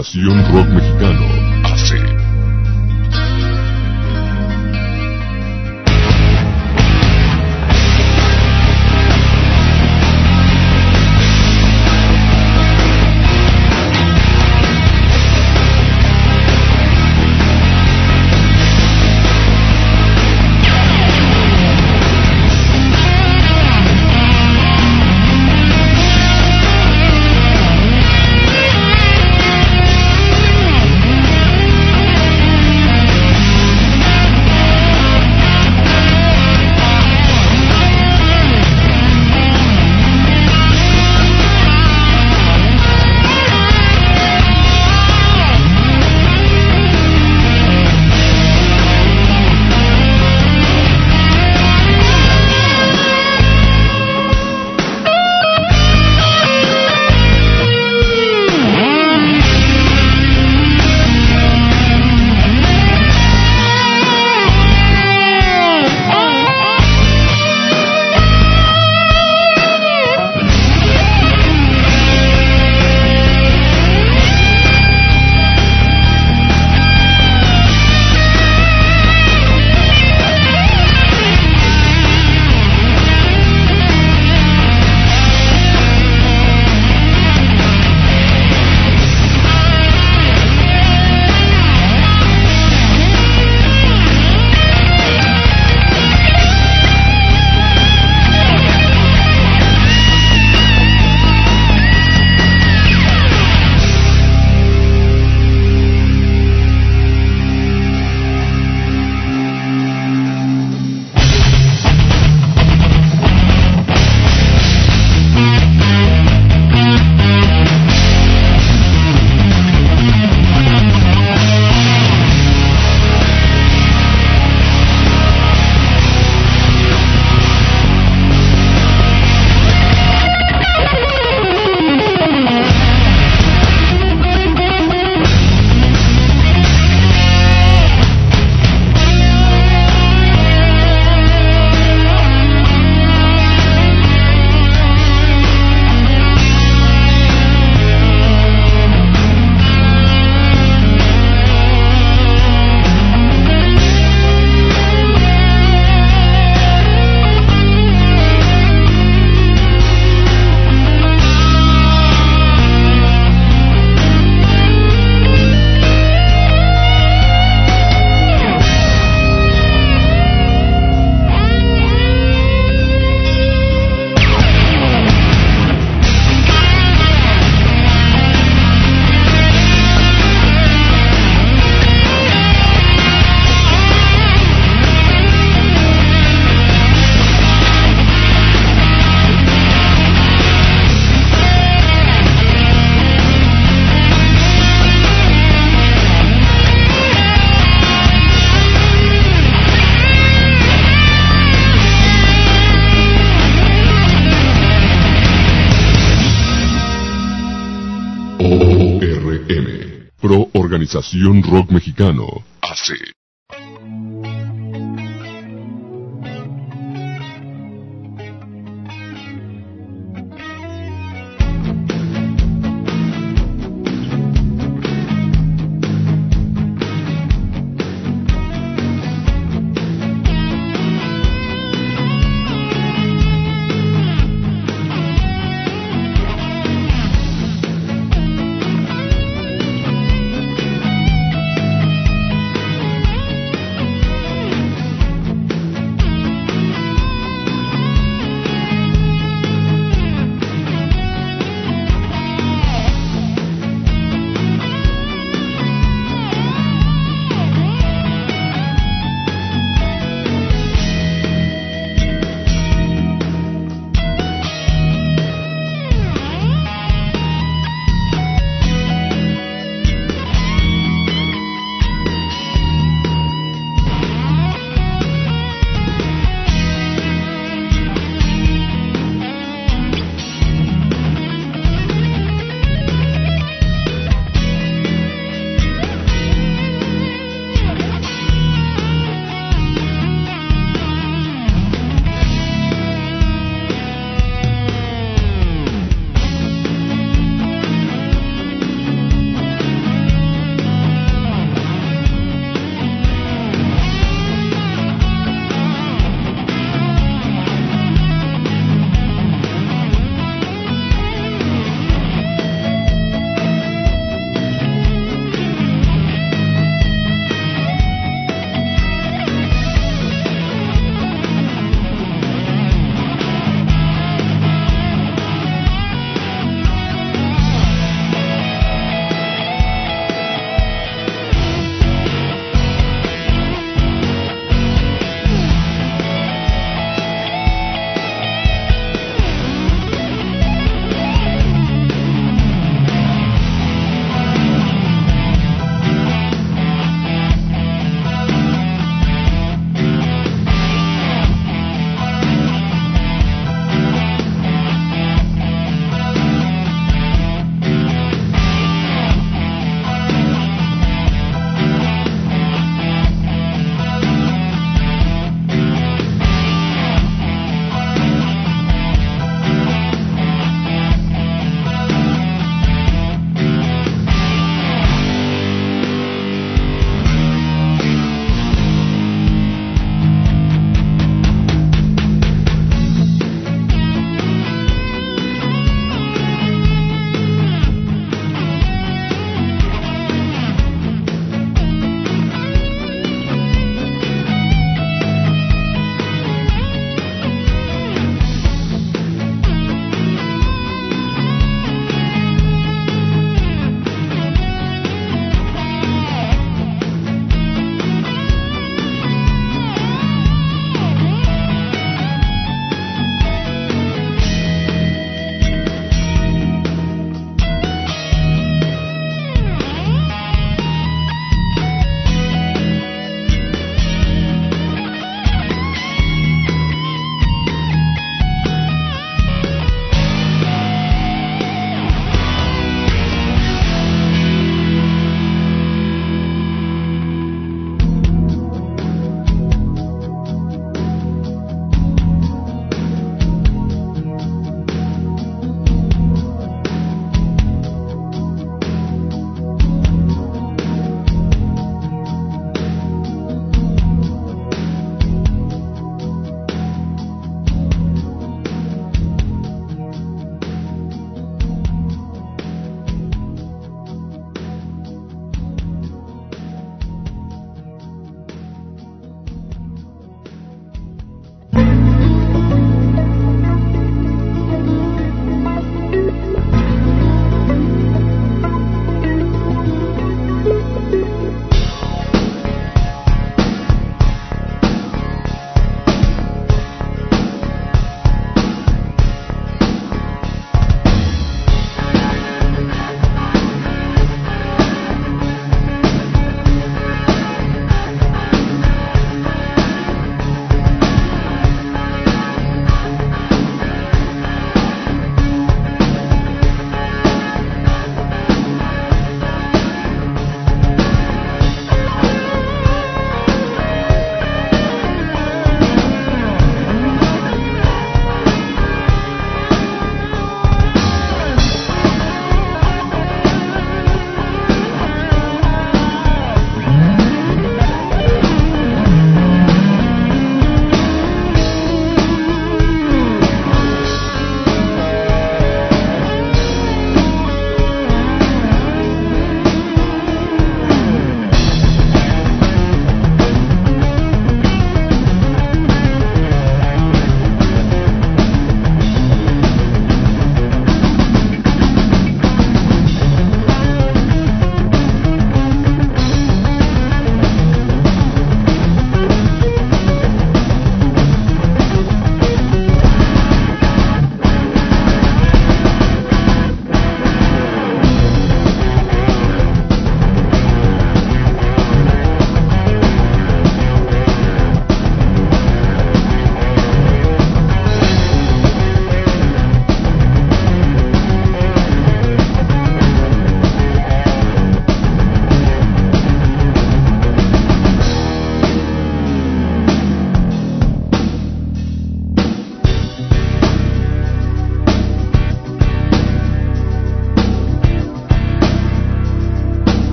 Organización Rock Mexicano Organización Rock Mexicano, AC.